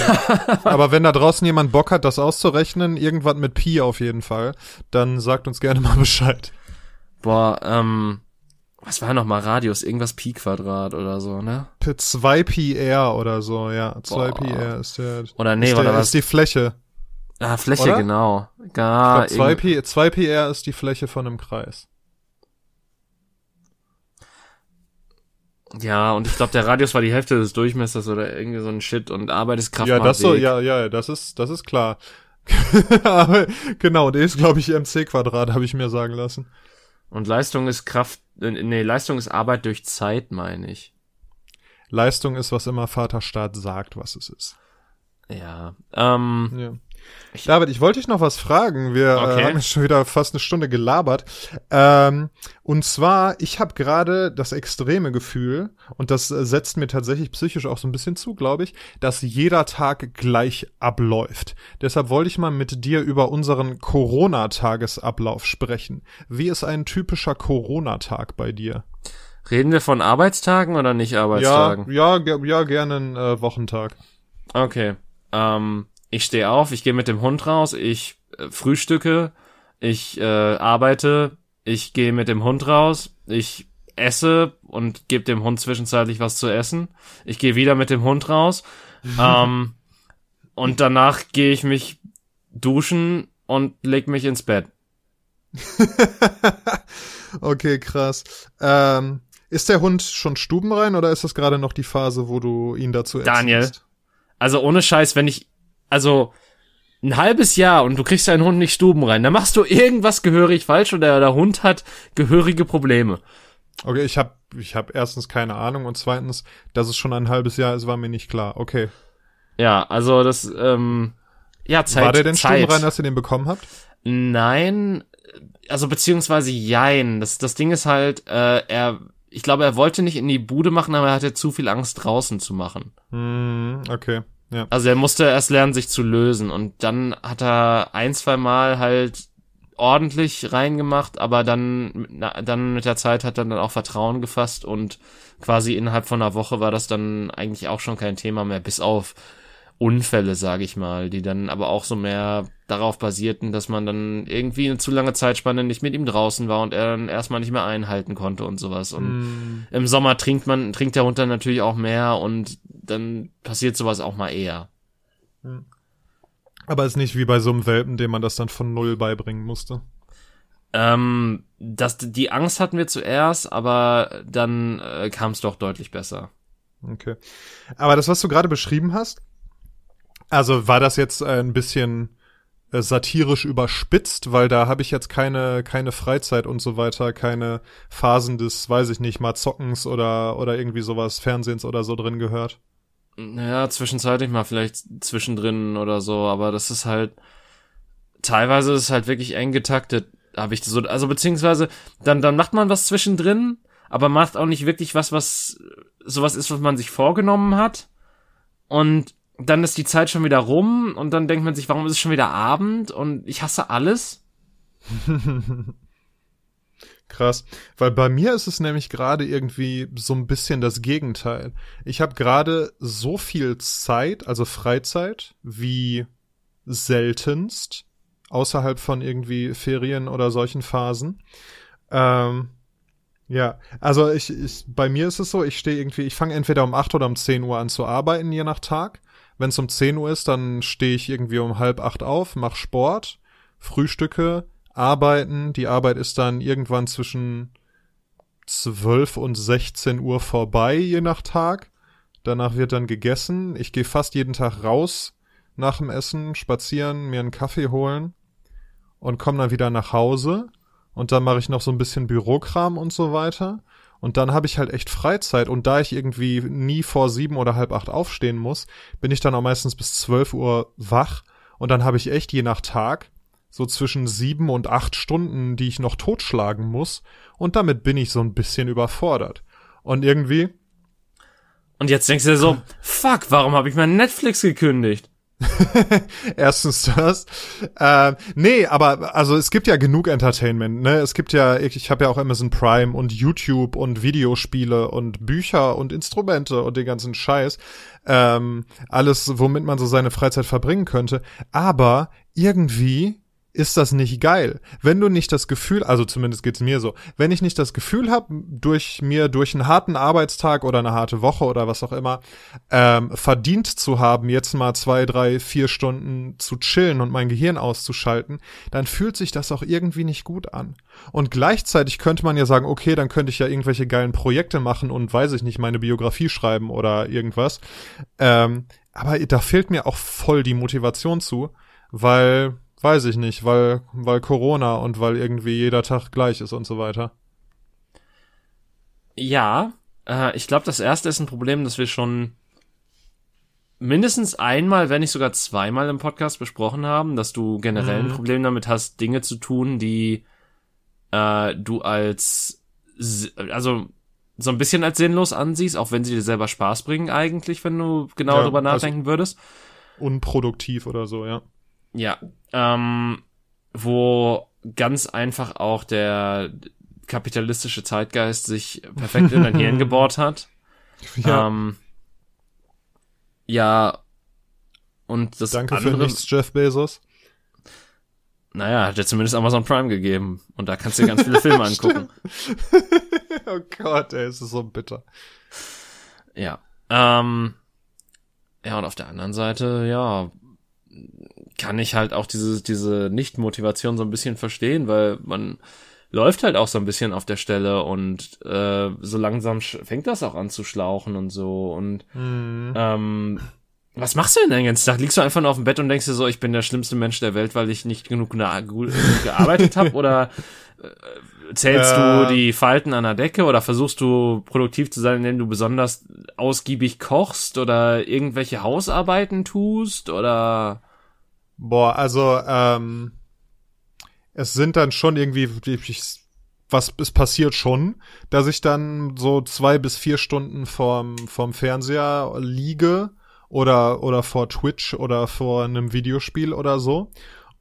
Aber wenn da draußen jemand Bock hat, das auszurechnen, irgendwas mit Pi auf jeden Fall, dann sagt uns gerne mal Bescheid. Boah, ähm, was war noch mal Radius? Irgendwas Pi Quadrat oder so, ne? 2 Pi R oder so, ja. 2 Pi R ist der. Oder nee, ist der, was? ist die Fläche. Ah, Fläche, oder? genau. Gar 2 Pi, 2 Pi R ist die Fläche von einem Kreis. Ja, und ich glaube, der Radius war die Hälfte des Durchmessers oder irgendwie so ein Shit und Arbeit ist Kraft Ja, das so, ja, ja, das ist, das ist klar. genau, und E ist, glaube ich, MC Quadrat, habe ich mir sagen lassen. Und Leistung ist Kraft, äh, nee, Leistung ist Arbeit durch Zeit, meine ich. Leistung ist, was immer Vaterstaat sagt, was es ist. Ja, ähm, ja. Ich, David, ich wollte dich noch was fragen. Wir äh, okay. äh, haben jetzt schon wieder fast eine Stunde gelabert. Ähm, und zwar, ich habe gerade das extreme Gefühl, und das äh, setzt mir tatsächlich psychisch auch so ein bisschen zu, glaube ich, dass jeder Tag gleich abläuft. Deshalb wollte ich mal mit dir über unseren Corona-Tagesablauf sprechen. Wie ist ein typischer Corona-Tag bei dir? Reden wir von Arbeitstagen oder nicht Arbeitstagen? Ja, ja, ja gerne einen äh, Wochentag. Okay. Ähm, ich stehe auf, ich gehe mit dem Hund raus, ich äh, frühstücke, ich äh, arbeite, ich gehe mit dem Hund raus, ich esse und gebe dem Hund zwischenzeitlich was zu essen. Ich gehe wieder mit dem Hund raus. ähm, und danach gehe ich mich duschen und leg mich ins Bett. okay, krass. Ähm, ist der Hund schon stubenrein oder ist das gerade noch die Phase, wo du ihn dazu erziehst? Daniel, also ohne Scheiß, wenn ich, also ein halbes Jahr und du kriegst deinen Hund nicht stubenrein, dann machst du irgendwas gehörig falsch oder der Hund hat gehörige Probleme. Okay, ich habe ich hab erstens keine Ahnung und zweitens, dass es schon ein halbes Jahr ist, war mir nicht klar. Okay. Ja, also das, ähm, ja, Zeit. War der denn stubenrein, als ihr den bekommen habt? Nein, also beziehungsweise jein. Das, das Ding ist halt, äh, er, ich glaube, er wollte nicht in die Bude machen, aber er hatte zu viel Angst draußen zu machen. Mm, okay. Ja. Also er musste erst lernen, sich zu lösen und dann hat er ein, zwei Mal halt ordentlich reingemacht, aber dann, dann mit der Zeit hat er dann auch Vertrauen gefasst und quasi innerhalb von einer Woche war das dann eigentlich auch schon kein Thema mehr, bis auf Unfälle, sage ich mal, die dann aber auch so mehr darauf basierten, dass man dann irgendwie eine zu lange Zeitspanne nicht mit ihm draußen war und er dann erstmal nicht mehr einhalten konnte und sowas. Und mm. im Sommer trinkt man, trinkt der Hund dann natürlich auch mehr und dann passiert sowas auch mal eher. Hm. Aber ist nicht wie bei so einem Welpen, dem man das dann von null beibringen musste. Ähm, das, die Angst hatten wir zuerst, aber dann äh, kam es doch deutlich besser. Okay. Aber das, was du gerade beschrieben hast, also war das jetzt ein bisschen äh, satirisch überspitzt, weil da habe ich jetzt keine keine Freizeit und so weiter, keine Phasen des, weiß ich nicht, mal Zockens oder oder irgendwie sowas Fernsehens oder so drin gehört. Naja, zwischenzeitlich mal vielleicht zwischendrin oder so, aber das ist halt teilweise ist es halt wirklich eng getaktet, habe ich so also beziehungsweise dann dann macht man was zwischendrin, aber macht auch nicht wirklich was, was sowas ist, was man sich vorgenommen hat und dann ist die Zeit schon wieder rum und dann denkt man sich, warum ist es schon wieder Abend und ich hasse alles. Krass, weil bei mir ist es nämlich gerade irgendwie so ein bisschen das Gegenteil. Ich habe gerade so viel Zeit, also Freizeit, wie seltenst außerhalb von irgendwie Ferien oder solchen Phasen. Ähm, ja, also ich, ich, bei mir ist es so, ich stehe irgendwie, ich fange entweder um acht oder um zehn Uhr an zu arbeiten, je nach Tag. Wenn es um 10 Uhr ist, dann stehe ich irgendwie um halb acht auf, mache Sport, frühstücke, arbeiten. Die Arbeit ist dann irgendwann zwischen 12 und 16 Uhr vorbei, je nach Tag. Danach wird dann gegessen. Ich gehe fast jeden Tag raus nach dem Essen, spazieren, mir einen Kaffee holen und komme dann wieder nach Hause. Und dann mache ich noch so ein bisschen Bürokram und so weiter. Und dann habe ich halt echt Freizeit und da ich irgendwie nie vor sieben oder halb acht aufstehen muss, bin ich dann auch meistens bis zwölf Uhr wach und dann habe ich echt je nach Tag so zwischen sieben und acht Stunden, die ich noch totschlagen muss und damit bin ich so ein bisschen überfordert. Und irgendwie. Und jetzt denkst du dir so, fuck, warum habe ich mein Netflix gekündigt? Erstens das. Äh, nee, aber also es gibt ja genug Entertainment, ne? Es gibt ja, ich, ich habe ja auch Amazon Prime und YouTube und Videospiele und Bücher und Instrumente und den ganzen Scheiß. Ähm, alles, womit man so seine Freizeit verbringen könnte. Aber irgendwie ist das nicht geil. Wenn du nicht das Gefühl, also zumindest geht's mir so, wenn ich nicht das Gefühl habe, durch mir durch einen harten Arbeitstag oder eine harte Woche oder was auch immer ähm, verdient zu haben, jetzt mal zwei, drei, vier Stunden zu chillen und mein Gehirn auszuschalten, dann fühlt sich das auch irgendwie nicht gut an. Und gleichzeitig könnte man ja sagen, okay, dann könnte ich ja irgendwelche geilen Projekte machen und weiß ich nicht, meine Biografie schreiben oder irgendwas. Ähm, aber da fehlt mir auch voll die Motivation zu, weil Weiß ich nicht, weil, weil Corona und weil irgendwie jeder Tag gleich ist und so weiter. Ja, äh, ich glaube, das erste ist ein Problem, das wir schon mindestens einmal, wenn nicht sogar zweimal im Podcast besprochen haben, dass du generell mhm. ein Problem damit hast, Dinge zu tun, die äh, du als, also so ein bisschen als sinnlos ansiehst, auch wenn sie dir selber Spaß bringen eigentlich, wenn du genau ja, drüber also nachdenken also würdest. Unproduktiv oder so, ja. Ja, ähm, wo ganz einfach auch der kapitalistische Zeitgeist sich perfekt in dein Hirn gebohrt hat. Ja. Ähm, ja, und das Danke andere, für nichts, Jeff Bezos. Naja, hat ja zumindest Amazon Prime gegeben. Und da kannst du dir ganz viele Filme angucken. oh Gott, ey, ist so bitter. Ja. Ähm, ja, und auf der anderen Seite, ja, kann ich halt auch diese, diese Nicht-Motivation so ein bisschen verstehen, weil man läuft halt auch so ein bisschen auf der Stelle und äh, so langsam fängt das auch an zu schlauchen und so. Und mhm. ähm, was machst du denn den ganzen Tag? Liegst du einfach nur auf dem Bett und denkst dir so, ich bin der schlimmste Mensch der Welt, weil ich nicht genug, gearbeitet habe? Oder äh, zählst äh, du die Falten an der Decke oder versuchst du produktiv zu sein, indem du besonders ausgiebig kochst oder irgendwelche Hausarbeiten tust oder Boah, also ähm, es sind dann schon irgendwie was es passiert schon, dass ich dann so zwei bis vier Stunden vorm vorm Fernseher liege oder oder vor Twitch oder vor einem Videospiel oder so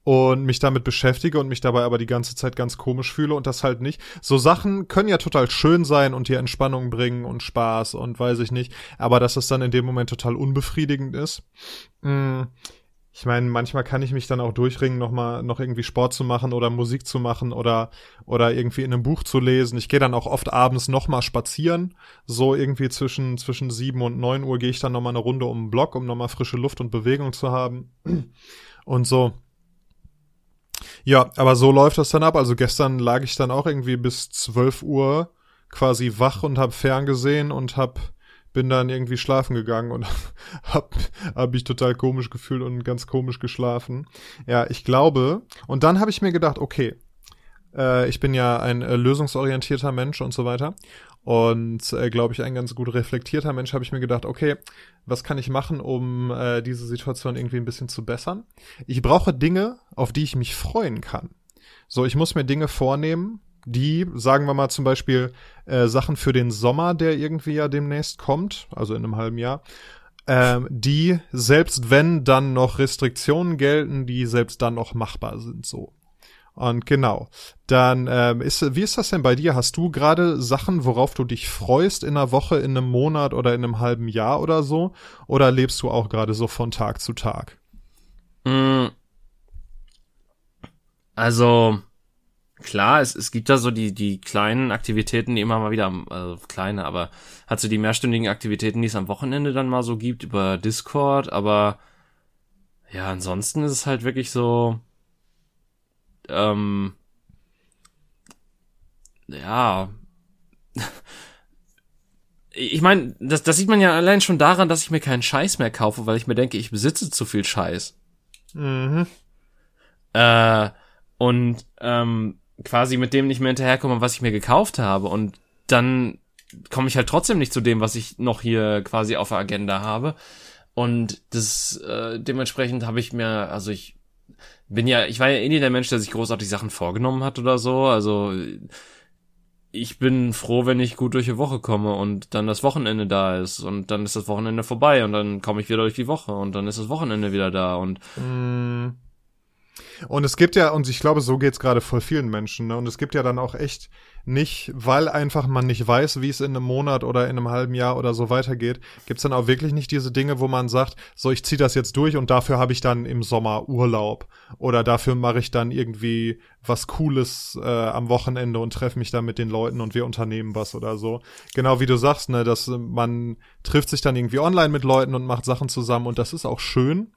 und mich damit beschäftige und mich dabei aber die ganze Zeit ganz komisch fühle und das halt nicht. So Sachen können ja total schön sein und dir Entspannung bringen und Spaß und weiß ich nicht, aber dass es dann in dem Moment total unbefriedigend ist. Mh, mm, ich meine, manchmal kann ich mich dann auch durchringen, noch mal noch irgendwie Sport zu machen oder Musik zu machen oder oder irgendwie in einem Buch zu lesen. Ich gehe dann auch oft abends noch mal spazieren, so irgendwie zwischen zwischen sieben und neun Uhr gehe ich dann noch mal eine Runde um den Block, um noch mal frische Luft und Bewegung zu haben und so. Ja, aber so läuft das dann ab. Also gestern lag ich dann auch irgendwie bis zwölf Uhr quasi wach und hab ferngesehen und hab bin dann irgendwie schlafen gegangen und hab, hab mich total komisch gefühlt und ganz komisch geschlafen. Ja, ich glaube. Und dann habe ich mir gedacht, okay, äh, ich bin ja ein äh, lösungsorientierter Mensch und so weiter. Und äh, glaube ich, ein ganz gut reflektierter Mensch, habe ich mir gedacht, okay, was kann ich machen, um äh, diese Situation irgendwie ein bisschen zu bessern? Ich brauche Dinge, auf die ich mich freuen kann. So, ich muss mir Dinge vornehmen, die, sagen wir mal zum Beispiel, äh, Sachen für den Sommer, der irgendwie ja demnächst kommt, also in einem halben Jahr, ähm, die, selbst wenn dann noch Restriktionen gelten, die selbst dann noch machbar sind, so. Und genau, dann ähm, ist, wie ist das denn bei dir? Hast du gerade Sachen, worauf du dich freust in einer Woche, in einem Monat oder in einem halben Jahr oder so? Oder lebst du auch gerade so von Tag zu Tag? Mm. Also, klar, es, es gibt da so die, die kleinen Aktivitäten, die immer mal wieder, also kleine, aber hat so die mehrstündigen Aktivitäten, die es am Wochenende dann mal so gibt über Discord, aber ja, ansonsten ist es halt wirklich so, ähm, ja, ich meine, das, das sieht man ja allein schon daran, dass ich mir keinen Scheiß mehr kaufe, weil ich mir denke, ich besitze zu viel Scheiß. Mhm. Äh, und ähm, quasi mit dem nicht mehr hinterherkomme, was ich mir gekauft habe. Und dann komme ich halt trotzdem nicht zu dem, was ich noch hier quasi auf der Agenda habe. Und das äh, dementsprechend habe ich mir, also ich bin ja, ich war ja eh nie der Mensch, der sich großartig Sachen vorgenommen hat oder so. Also ich bin froh, wenn ich gut durch die Woche komme und dann das Wochenende da ist und dann ist das Wochenende vorbei und dann komme ich wieder durch die Woche und dann ist das Wochenende wieder da und mm. Und es gibt ja, und ich glaube, so geht's gerade voll vielen Menschen, ne? Und es gibt ja dann auch echt nicht, weil einfach man nicht weiß, wie es in einem Monat oder in einem halben Jahr oder so weitergeht, gibt's dann auch wirklich nicht diese Dinge, wo man sagt, so ich zieh das jetzt durch und dafür habe ich dann im Sommer Urlaub oder dafür mache ich dann irgendwie was Cooles äh, am Wochenende und treffe mich dann mit den Leuten und wir unternehmen was oder so. Genau wie du sagst, ne, dass man trifft sich dann irgendwie online mit Leuten und macht Sachen zusammen und das ist auch schön.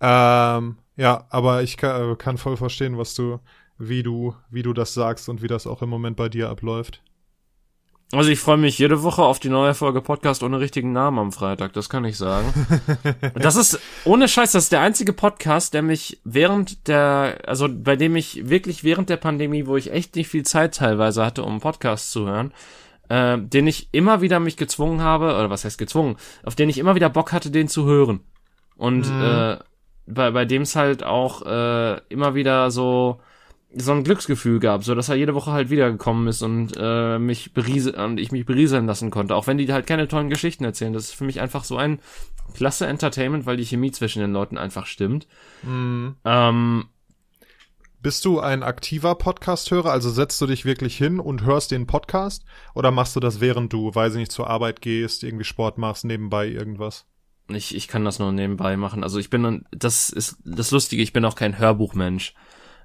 Ähm, ja, aber ich kann, äh, kann voll verstehen, was du, wie du, wie du das sagst und wie das auch im Moment bei dir abläuft. Also ich freue mich jede Woche auf die neue Folge Podcast ohne richtigen Namen am Freitag, das kann ich sagen. das ist, ohne Scheiß, das ist der einzige Podcast, der mich während der, also bei dem ich wirklich während der Pandemie, wo ich echt nicht viel Zeit teilweise hatte, um Podcasts zu hören, äh, den ich immer wieder mich gezwungen habe, oder was heißt gezwungen, auf den ich immer wieder Bock hatte, den zu hören. Und mhm. äh, bei, bei dem es halt auch äh, immer wieder so so ein Glücksgefühl gab, so dass er jede Woche halt wiedergekommen ist und äh, mich beriese und ich mich berieseln lassen konnte, auch wenn die halt keine tollen Geschichten erzählen. Das ist für mich einfach so ein klasse Entertainment, weil die Chemie zwischen den Leuten einfach stimmt. Mhm. Ähm, bist du ein aktiver Podcast-Hörer? Also setzt du dich wirklich hin und hörst den Podcast? Oder machst du das, während du, weiß ich nicht, zur Arbeit gehst, irgendwie Sport machst, nebenbei irgendwas? Ich, ich kann das nur nebenbei machen. Also ich bin, das ist das Lustige, ich bin auch kein Hörbuchmensch.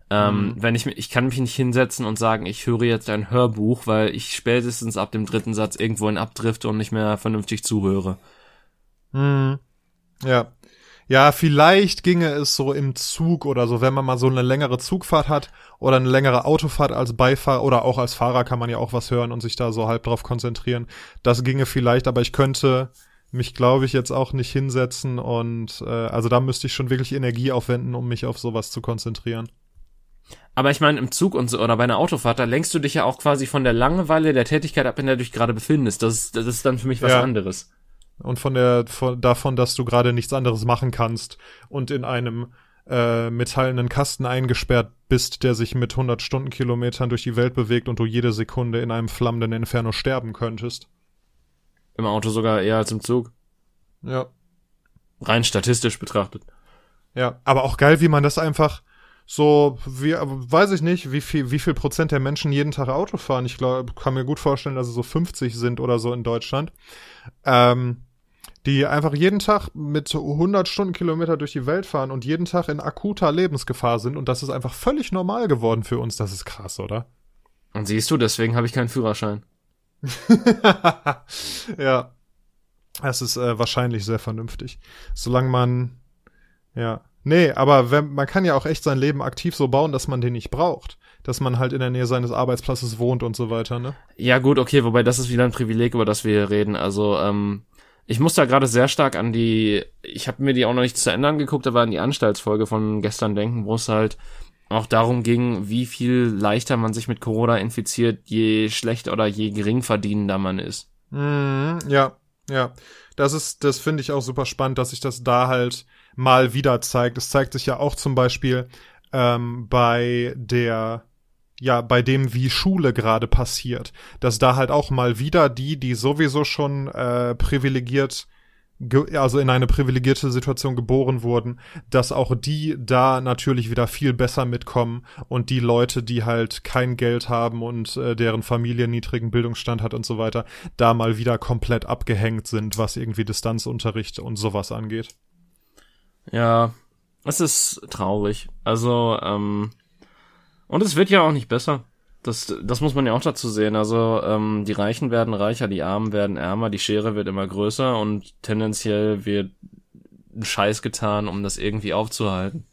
Ähm, Mhm. Wenn ich ich kann mich nicht hinsetzen und sagen, ich höre jetzt ein Hörbuch, weil ich spätestens ab dem dritten Satz irgendwo in abdrifte und nicht mehr vernünftig zuhöre. Mhm. Ja. Ja, vielleicht ginge es so im Zug oder so, wenn man mal so eine längere Zugfahrt hat oder eine längere Autofahrt als Beifahrer oder auch als Fahrer kann man ja auch was hören und sich da so halb drauf konzentrieren. Das ginge vielleicht, aber ich könnte mich, glaube ich, jetzt auch nicht hinsetzen und äh, also da müsste ich schon wirklich Energie aufwenden, um mich auf sowas zu konzentrieren. Aber ich meine, im Zug und so, oder bei einer Autofahrt, da lenkst du dich ja auch quasi von der Langeweile der Tätigkeit ab, in der du dich gerade befindest. Das ist, das ist dann für mich was Ja. anderes. Und von der von, davon, dass du gerade nichts anderes machen kannst und in einem äh, metallenen Kasten eingesperrt bist, der sich mit 100 Stundenkilometern durch die Welt bewegt und du jede Sekunde in einem flammenden Inferno sterben könntest. Im Auto sogar eher als im Zug. Ja. Rein statistisch betrachtet. Ja, aber auch geil, wie man das einfach so, wie, weiß ich nicht, wie viel, wie viel Prozent der Menschen jeden Tag Auto fahren. Ich glaube, kann mir gut vorstellen, dass es so 50 sind oder so in Deutschland. Ähm, die einfach jeden Tag mit 100 Stundenkilometer durch die Welt fahren und jeden Tag in akuter Lebensgefahr sind. Und das ist einfach völlig normal geworden für uns. Das ist krass, oder? Und siehst du, deswegen habe ich keinen Führerschein. ja. Das ist äh, wahrscheinlich sehr vernünftig. Solange man, ja. Nee, aber wenn, man kann ja auch echt sein Leben aktiv so bauen, dass man den nicht braucht. Dass man halt in der Nähe seines Arbeitsplatzes wohnt und so weiter, ne? Ja gut, okay, wobei das ist wieder ein Privileg, über das wir hier reden. Also ähm, ich muss da gerade sehr stark an die, ich habe mir die auch noch nicht zu Ende angeguckt, aber an die Anstaltsfolge von gestern denken, wo es halt auch darum ging, wie viel leichter man sich mit Corona infiziert, je schlechter oder je geringverdienender man ist. Mhm, ja, ja. Das ist, das finde ich auch super spannend, dass sich das da halt mal wieder zeigt. Es zeigt sich ja auch zum Beispiel ähm, bei der, ja, bei dem, wie Schule gerade passiert, dass da halt auch mal wieder die, die sowieso schon äh, privilegiert, also in eine privilegierte Situation geboren wurden, dass auch die da natürlich wieder viel besser mitkommen und die Leute, die halt kein Geld haben und äh, deren Familie niedrigen Bildungsstand hat und so weiter, da mal wieder komplett abgehängt sind, was irgendwie Distanzunterricht und sowas angeht. Ja, es ist traurig. Also, ähm, und es wird ja auch nicht besser. Das, das muss man ja auch dazu sehen. Also, ähm, die Reichen werden reicher, die Armen werden ärmer, die Schere wird immer größer und tendenziell wird ein Scheiß getan, um das irgendwie aufzuhalten.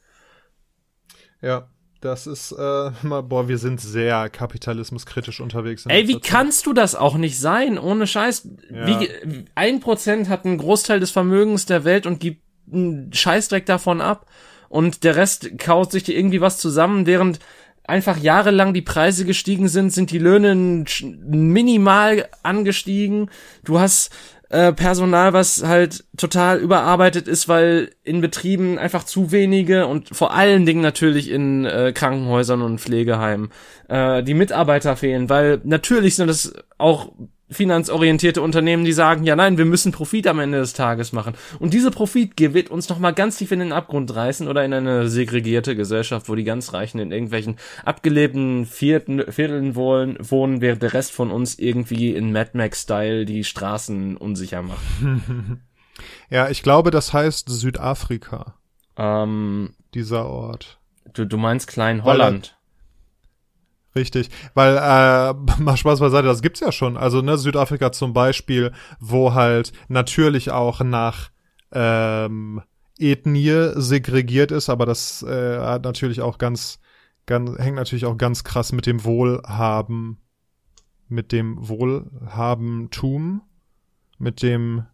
Ja, das ist, äh, mal, boah, wir sind sehr kapitalismuskritisch unterwegs. Ey, wie Zeit. kannst du das auch nicht sein? Ohne Scheiß. Ja. Wie, ein Prozent hat einen Großteil des Vermögens der Welt und gibt einen Scheißdreck davon ab. Und der Rest kaut sich dir irgendwie was zusammen, während einfach jahrelang die Preise gestiegen sind, sind die Löhne minimal angestiegen. Du hast äh, Personal, was halt total überarbeitet ist, weil in Betrieben einfach zu wenige und vor allen Dingen natürlich in äh, Krankenhäusern und Pflegeheimen äh, die Mitarbeiter fehlen, weil natürlich sind es auch finanzorientierte Unternehmen, die sagen, ja nein, wir müssen Profit am Ende des Tages machen. Und diese Profitgier wird uns nochmal ganz tief in den Abgrund reißen oder in eine segregierte Gesellschaft, wo die ganz Reichen in irgendwelchen abgelebten Vierten, Vierteln wohnen, wohnen, während der Rest von uns irgendwie in Mad Max-Style die Straßen unsicher macht. Ja, ich glaube, das heißt Südafrika, Ähm, dieser Ort. du, du meinst Klein Weil er- Holland. Richtig, weil äh, mal Spaß beiseite, das gibt's ja schon. Also ne, Südafrika zum Beispiel, wo halt natürlich auch nach ähm, Ethnie segregiert ist, aber das äh, hat natürlich auch ganz, ganz hängt natürlich auch ganz krass mit dem Wohlhaben, mit dem Wohlhabentum, mit dem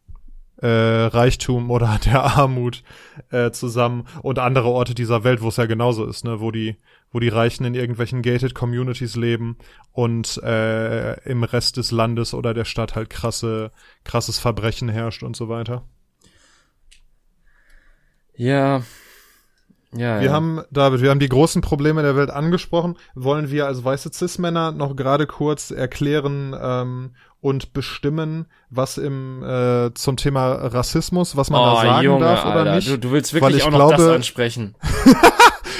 äh, Reichtum oder der Armut äh, zusammen und andere Orte dieser Welt, wo es ja genauso ist, ne, wo die wo die Reichen in irgendwelchen gated Communities leben und äh, im Rest des Landes oder der Stadt halt krasse krasses Verbrechen herrscht und so weiter. Ja. Ja, Wir ja. haben, David, wir haben die großen Probleme der Welt angesprochen. Wollen wir als weiße Cis-Männer noch gerade kurz erklären ähm, und bestimmen, was im äh, zum Thema Rassismus, was man da sagen Oh, Junge, darf oder Alter, nicht? Du, du willst wirklich ich auch noch das glaube- ansprechen.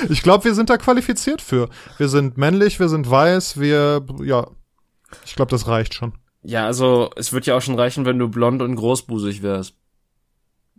Ich glaube, wir sind da qualifiziert für. Wir sind männlich, wir sind weiß, wir, ja, ich glaube, das reicht schon. Ja, also es wird ja auch schon reichen, wenn du blond und großbusig wärst.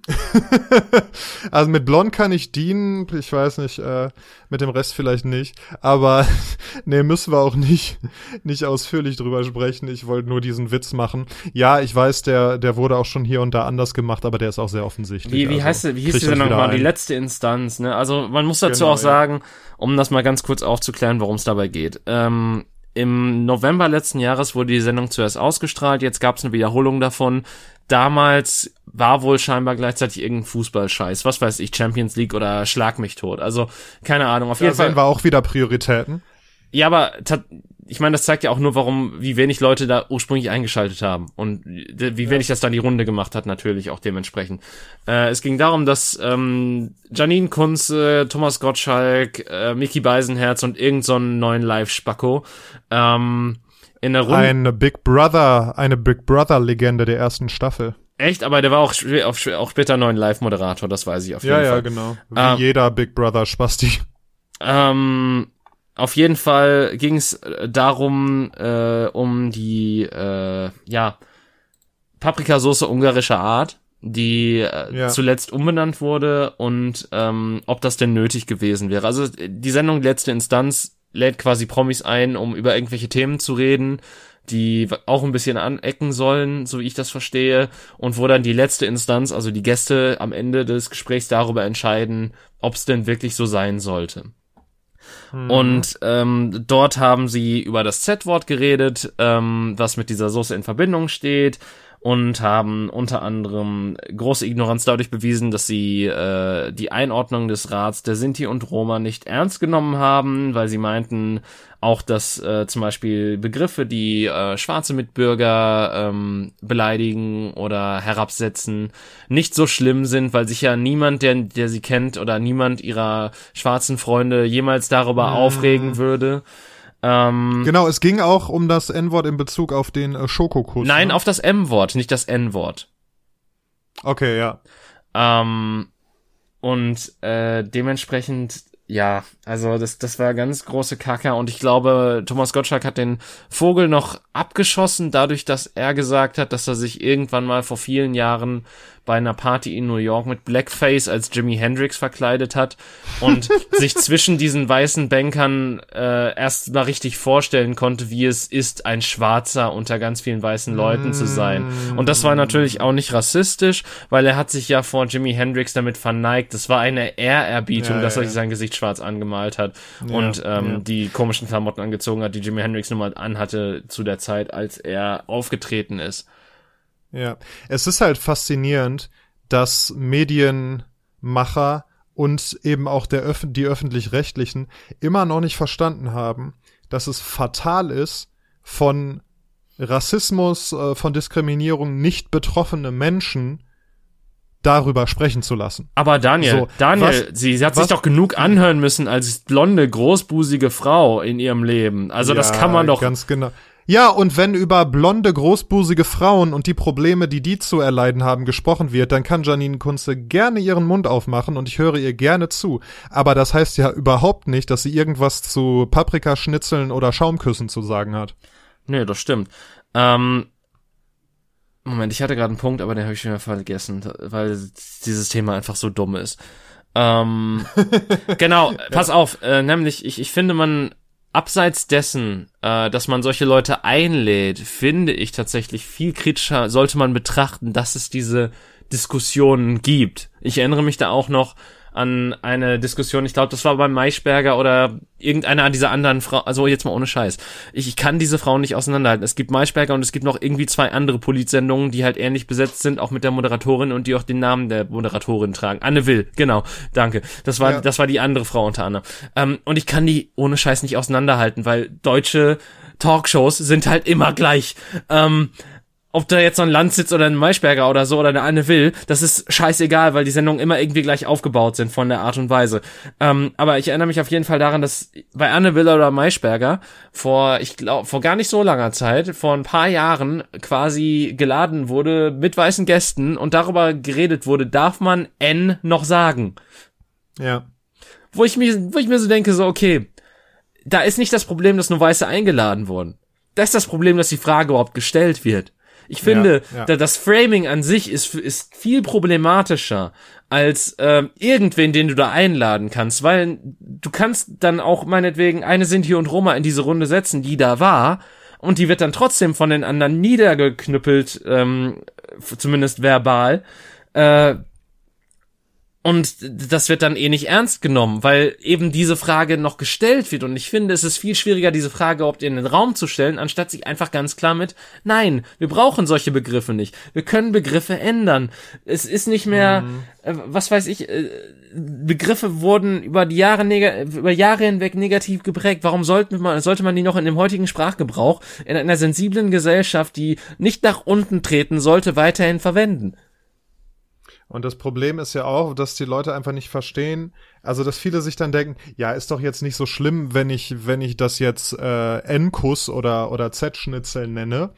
also mit Blond kann ich dienen, ich weiß nicht, äh, mit dem Rest vielleicht nicht. Aber nee, müssen wir auch nicht, nicht ausführlich drüber sprechen. Ich wollte nur diesen Witz machen. Ja, ich weiß, der, der wurde auch schon hier und da anders gemacht, aber der ist auch sehr offensichtlich. Wie, wie also, heißt, wie hieß die Sendung nochmal? Die letzte Instanz, ne? Also man muss dazu genau, auch sagen, um das mal ganz kurz aufzuklären, worum es dabei geht. Ähm, im November letzten Jahres wurde die Sendung zuerst ausgestrahlt, jetzt gab es eine Wiederholung davon. Damals war wohl scheinbar gleichzeitig irgendein Fußballscheiß, was weiß ich, Champions League oder Schlag mich tot. Also keine Ahnung. Auf jeden da Fall war auch wieder Prioritäten. Ja, aber ich meine, das zeigt ja auch nur, warum, wie wenig Leute da ursprünglich eingeschaltet haben und wie wenig ja. das dann die Runde gemacht hat, natürlich auch dementsprechend. Äh, es ging darum, dass ähm, Janine Kunze, Thomas Gottschalk, äh, Mickey Beisenherz und irgend so neuen Live-Spacko ähm, in der Runde. Eine Big Brother, eine Big Brother-Legende der ersten Staffel. Echt, aber der war auch, auch später neuen Live-Moderator, das weiß ich auf jeden ja, Fall. Ja, ja, genau. Wie ähm, jeder Big Brother Spasti. Ähm, auf jeden Fall ging es äh, darum, äh, um die, äh, ja, Paprikasauce ungarischer Art, die äh, ja. zuletzt umbenannt wurde und ähm, ob das denn nötig gewesen wäre. Also die Sendung Letzte Instanz lädt quasi Promis ein, um über irgendwelche Themen zu reden, die auch ein bisschen anecken sollen, so wie ich das verstehe, und wo dann die letzte Instanz, also die Gäste am Ende des Gesprächs darüber entscheiden, ob es denn wirklich so sein sollte. Mhm. Und ähm, dort haben sie über das Z-Wort geredet, ähm, was mit dieser Soße in Verbindung steht und haben unter anderem große Ignoranz dadurch bewiesen, dass sie äh, die Einordnung des Rats der Sinti und Roma nicht ernst genommen haben, weil sie meinten auch, dass äh, zum Beispiel Begriffe, die äh, schwarze Mitbürger ähm, beleidigen oder herabsetzen, nicht so schlimm sind, weil sich ja niemand, der, der sie kennt oder niemand ihrer schwarzen Freunde jemals darüber mhm. aufregen würde. Ähm, genau, es ging auch um das N-Wort in Bezug auf den äh, Schokokuss. Nein, ne? auf das M-Wort, nicht das N-Wort. Okay, ja. Ähm, und äh, dementsprechend, ja, also das, das war ganz große Kacke und ich glaube, Thomas Gottschalk hat den Vogel noch abgeschossen, dadurch, dass er gesagt hat, dass er sich irgendwann mal vor vielen Jahren bei einer Party in New York mit Blackface als Jimi Hendrix verkleidet hat und sich zwischen diesen weißen Bankern äh, erst mal richtig vorstellen konnte, wie es ist, ein Schwarzer unter ganz vielen weißen Leuten zu sein. Und das war natürlich auch nicht rassistisch, weil er hat sich ja vor Jimi Hendrix damit verneigt. Das war eine Ehrerbietung, ja, dass er sich sein Gesicht schwarz angemalt hat ja, und ähm, ja. die komischen Klamotten angezogen hat, die Jimi Hendrix nun mal anhatte zu der Zeit, als er aufgetreten ist. Ja, es ist halt faszinierend, dass Medienmacher und eben auch der Öff die öffentlich-rechtlichen immer noch nicht verstanden haben, dass es fatal ist, von Rassismus, äh, von Diskriminierung nicht betroffene Menschen darüber sprechen zu lassen. Aber Daniel, so, Daniel, was, sie, sie hat was, sich doch genug anhören müssen als blonde, großbusige Frau in ihrem Leben. Also ja, das kann man doch. Ganz genau. Ja, und wenn über blonde, großbusige Frauen und die Probleme, die die zu erleiden haben, gesprochen wird, dann kann Janine Kunze gerne ihren Mund aufmachen und ich höre ihr gerne zu. Aber das heißt ja überhaupt nicht, dass sie irgendwas zu Paprikaschnitzeln oder Schaumküssen zu sagen hat. Nee, das stimmt. Ähm, Moment, ich hatte gerade einen Punkt, aber den habe ich schon wieder vergessen, weil dieses Thema einfach so dumm ist. Ähm, genau, pass auf, äh, nämlich, ich, ich finde, man abseits dessen, äh, dass man solche Leute einlädt, finde ich tatsächlich viel kritischer sollte man betrachten, dass es diese Diskussionen gibt. Ich erinnere mich da auch noch an eine Diskussion, ich glaube, das war beim Maischberger oder irgendeiner dieser anderen Frauen, also jetzt mal ohne Scheiß. Ich, ich kann diese Frauen nicht auseinanderhalten. Es gibt Maischberger und es gibt noch irgendwie zwei andere Politsendungen, die halt ähnlich besetzt sind, auch mit der Moderatorin und die auch den Namen der Moderatorin tragen. Anne Will, genau, danke. Das war, ja. das war die andere Frau unter anderem. Ähm, und ich kann die ohne Scheiß nicht auseinanderhalten, weil deutsche Talkshows sind halt immer gleich. Ähm, ob da jetzt so ein Landsitz oder ein Maischberger oder so oder eine Anne Will, das ist scheißegal, weil die Sendungen immer irgendwie gleich aufgebaut sind von der Art und Weise. Ähm, aber ich erinnere mich auf jeden Fall daran, dass bei Anne Will oder Maischberger vor, ich glaube, vor gar nicht so langer Zeit, vor ein paar Jahren quasi geladen wurde mit weißen Gästen und darüber geredet wurde, darf man N noch sagen? Ja. Wo ich mir, wo ich mir so denke, so, okay, da ist nicht das Problem, dass nur Weiße eingeladen wurden. Das ist das Problem, dass die Frage überhaupt gestellt wird. Ich finde, Ja, ja. das Framing an sich ist, ist viel problematischer als ähm, irgendwen, den du da einladen kannst, weil du kannst dann auch meinetwegen eine Sinti und Roma in diese Runde setzen, die da war, und die wird dann trotzdem von den anderen niedergeknüppelt, ähm, zumindest verbal. Äh, und das wird dann eh nicht ernst genommen, weil eben diese Frage noch gestellt wird. Und ich finde, es ist viel schwieriger, diese Frage überhaupt in den Raum zu stellen, anstatt sich einfach ganz klar mit, nein, wir brauchen solche Begriffe nicht. Wir können Begriffe ändern. Es ist nicht mehr, äh, was weiß ich, äh, Begriffe wurden über die Jahre über Jahre hinweg negativ geprägt. Warum sollte man, sollte man die noch in dem heutigen Sprachgebrauch in einer sensiblen Gesellschaft, die nicht nach unten treten sollte, weiterhin verwenden? Und das Problem ist ja auch, dass die Leute einfach nicht verstehen, also dass viele sich dann denken, ja, ist doch jetzt nicht so schlimm, wenn ich, wenn ich das jetzt äh, N-Kuss oder, oder Z-Schnitzel nenne,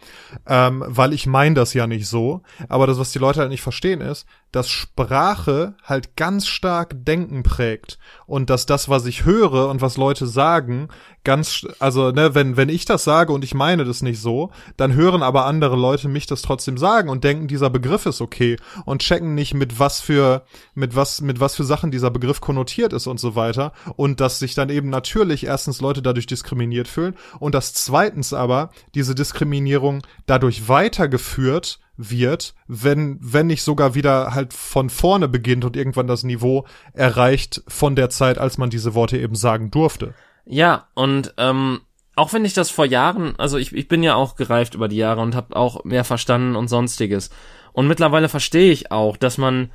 ähm, weil ich meine das ja nicht so. Aber das, was die Leute halt nicht verstehen, ist, dass Sprache halt ganz stark Denken prägt und dass das, was ich höre und was Leute sagen, ganz, also ne, wenn wenn ich das sage und ich meine das nicht so, dann hören aber andere Leute mich das trotzdem sagen und denken, dieser Begriff ist okay und checken nicht mit was für mit was mit was für Sachen dieser Begriff konnotiert ist und so weiter und dass sich dann eben natürlich erstens Leute dadurch diskriminiert fühlen und dass zweitens aber diese Diskriminierung dadurch weitergeführt wird, wenn, wenn nicht sogar wieder halt von vorne beginnt und irgendwann das Niveau erreicht von der Zeit, als man diese Worte eben sagen durfte. Ja, und ähm, auch wenn ich das vor Jahren, also ich, ich bin ja auch gereift über die Jahre und habe auch mehr verstanden und sonstiges. Und mittlerweile verstehe ich auch, dass man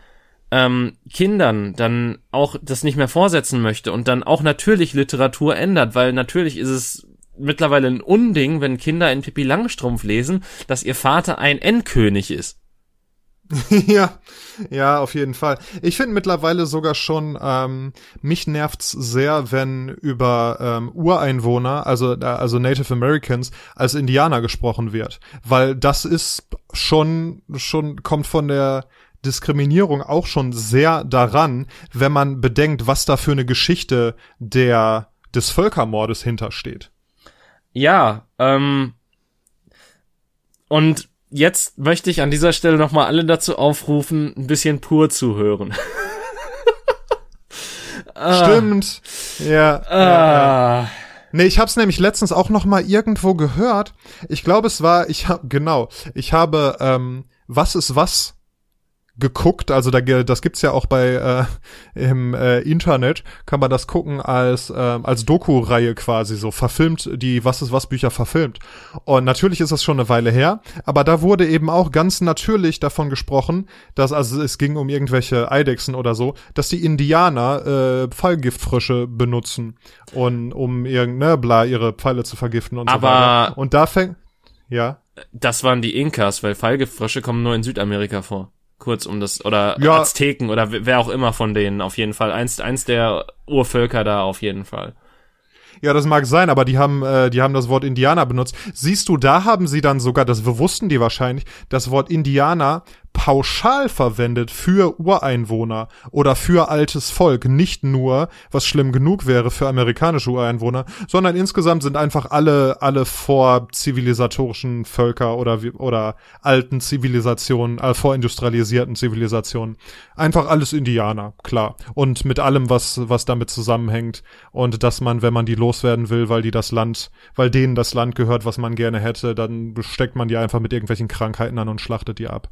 ähm, Kindern dann auch das nicht mehr vorsetzen möchte und dann auch natürlich Literatur ändert, weil natürlich ist es mittlerweile ein Unding, wenn Kinder in Pippi Langstrumpf lesen, dass ihr Vater ein Endkönig ist. ja, ja, auf jeden Fall. Ich finde mittlerweile sogar schon, ähm, mich nervt's sehr, wenn über ähm, Ureinwohner, also äh, also Native Americans, als Indianer gesprochen wird, weil das ist schon schon kommt von der Diskriminierung auch schon sehr daran, wenn man bedenkt, was da für eine Geschichte der des Völkermordes hintersteht. Ja, ähm, und jetzt möchte ich an dieser Stelle nochmal alle dazu aufrufen, ein bisschen pur zu hören. Stimmt. Ja. ja, ja. Ah, Nee, ich hab's nämlich letztens auch noch mal irgendwo gehört. Ich glaube, es war, ich hab, genau, ich habe, ähm, was ist was geguckt, also da, das gibt's ja auch bei äh, im äh, Internet, kann man das gucken als ähm, als Doku-Reihe quasi so verfilmt, die Was ist was Bücher verfilmt. Und natürlich ist das schon eine Weile her, aber da wurde eben auch ganz natürlich davon gesprochen, dass also es ging um irgendwelche Eidechsen oder so, dass die Indianer äh, Fallgiftfrösche benutzen und um irgendeine bla ihre Pfeile zu vergiften und so Aber- weiter. Und da fängt ja das waren die Inkas, weil Fallgiftfrösche kommen nur in Südamerika vor. Kurz um das, oder Ja. Azteken oder wer auch immer von denen, auf jeden Fall. Eins, eins der Urvölker da auf jeden Fall. Ja, das mag sein, aber die haben, äh, die haben das Wort Indianer benutzt. Siehst du, da haben sie dann sogar, das wussten die wahrscheinlich, das Wort Indianer pauschal verwendet für Ureinwohner oder für altes Volk. Nicht nur, was schlimm genug wäre für amerikanische Ureinwohner, sondern insgesamt sind einfach alle, alle vorzivilisatorischen Völker oder, oder alten Zivilisationen, äh, vorindustrialisierten Zivilisationen. Einfach alles Indianer, klar. Und mit allem, was, was damit zusammenhängt. Und dass man, wenn man die loswerden will, weil die das Land, weil denen das Land gehört, was man gerne hätte, dann steckt man die einfach mit irgendwelchen Krankheiten an und schlachtet die ab.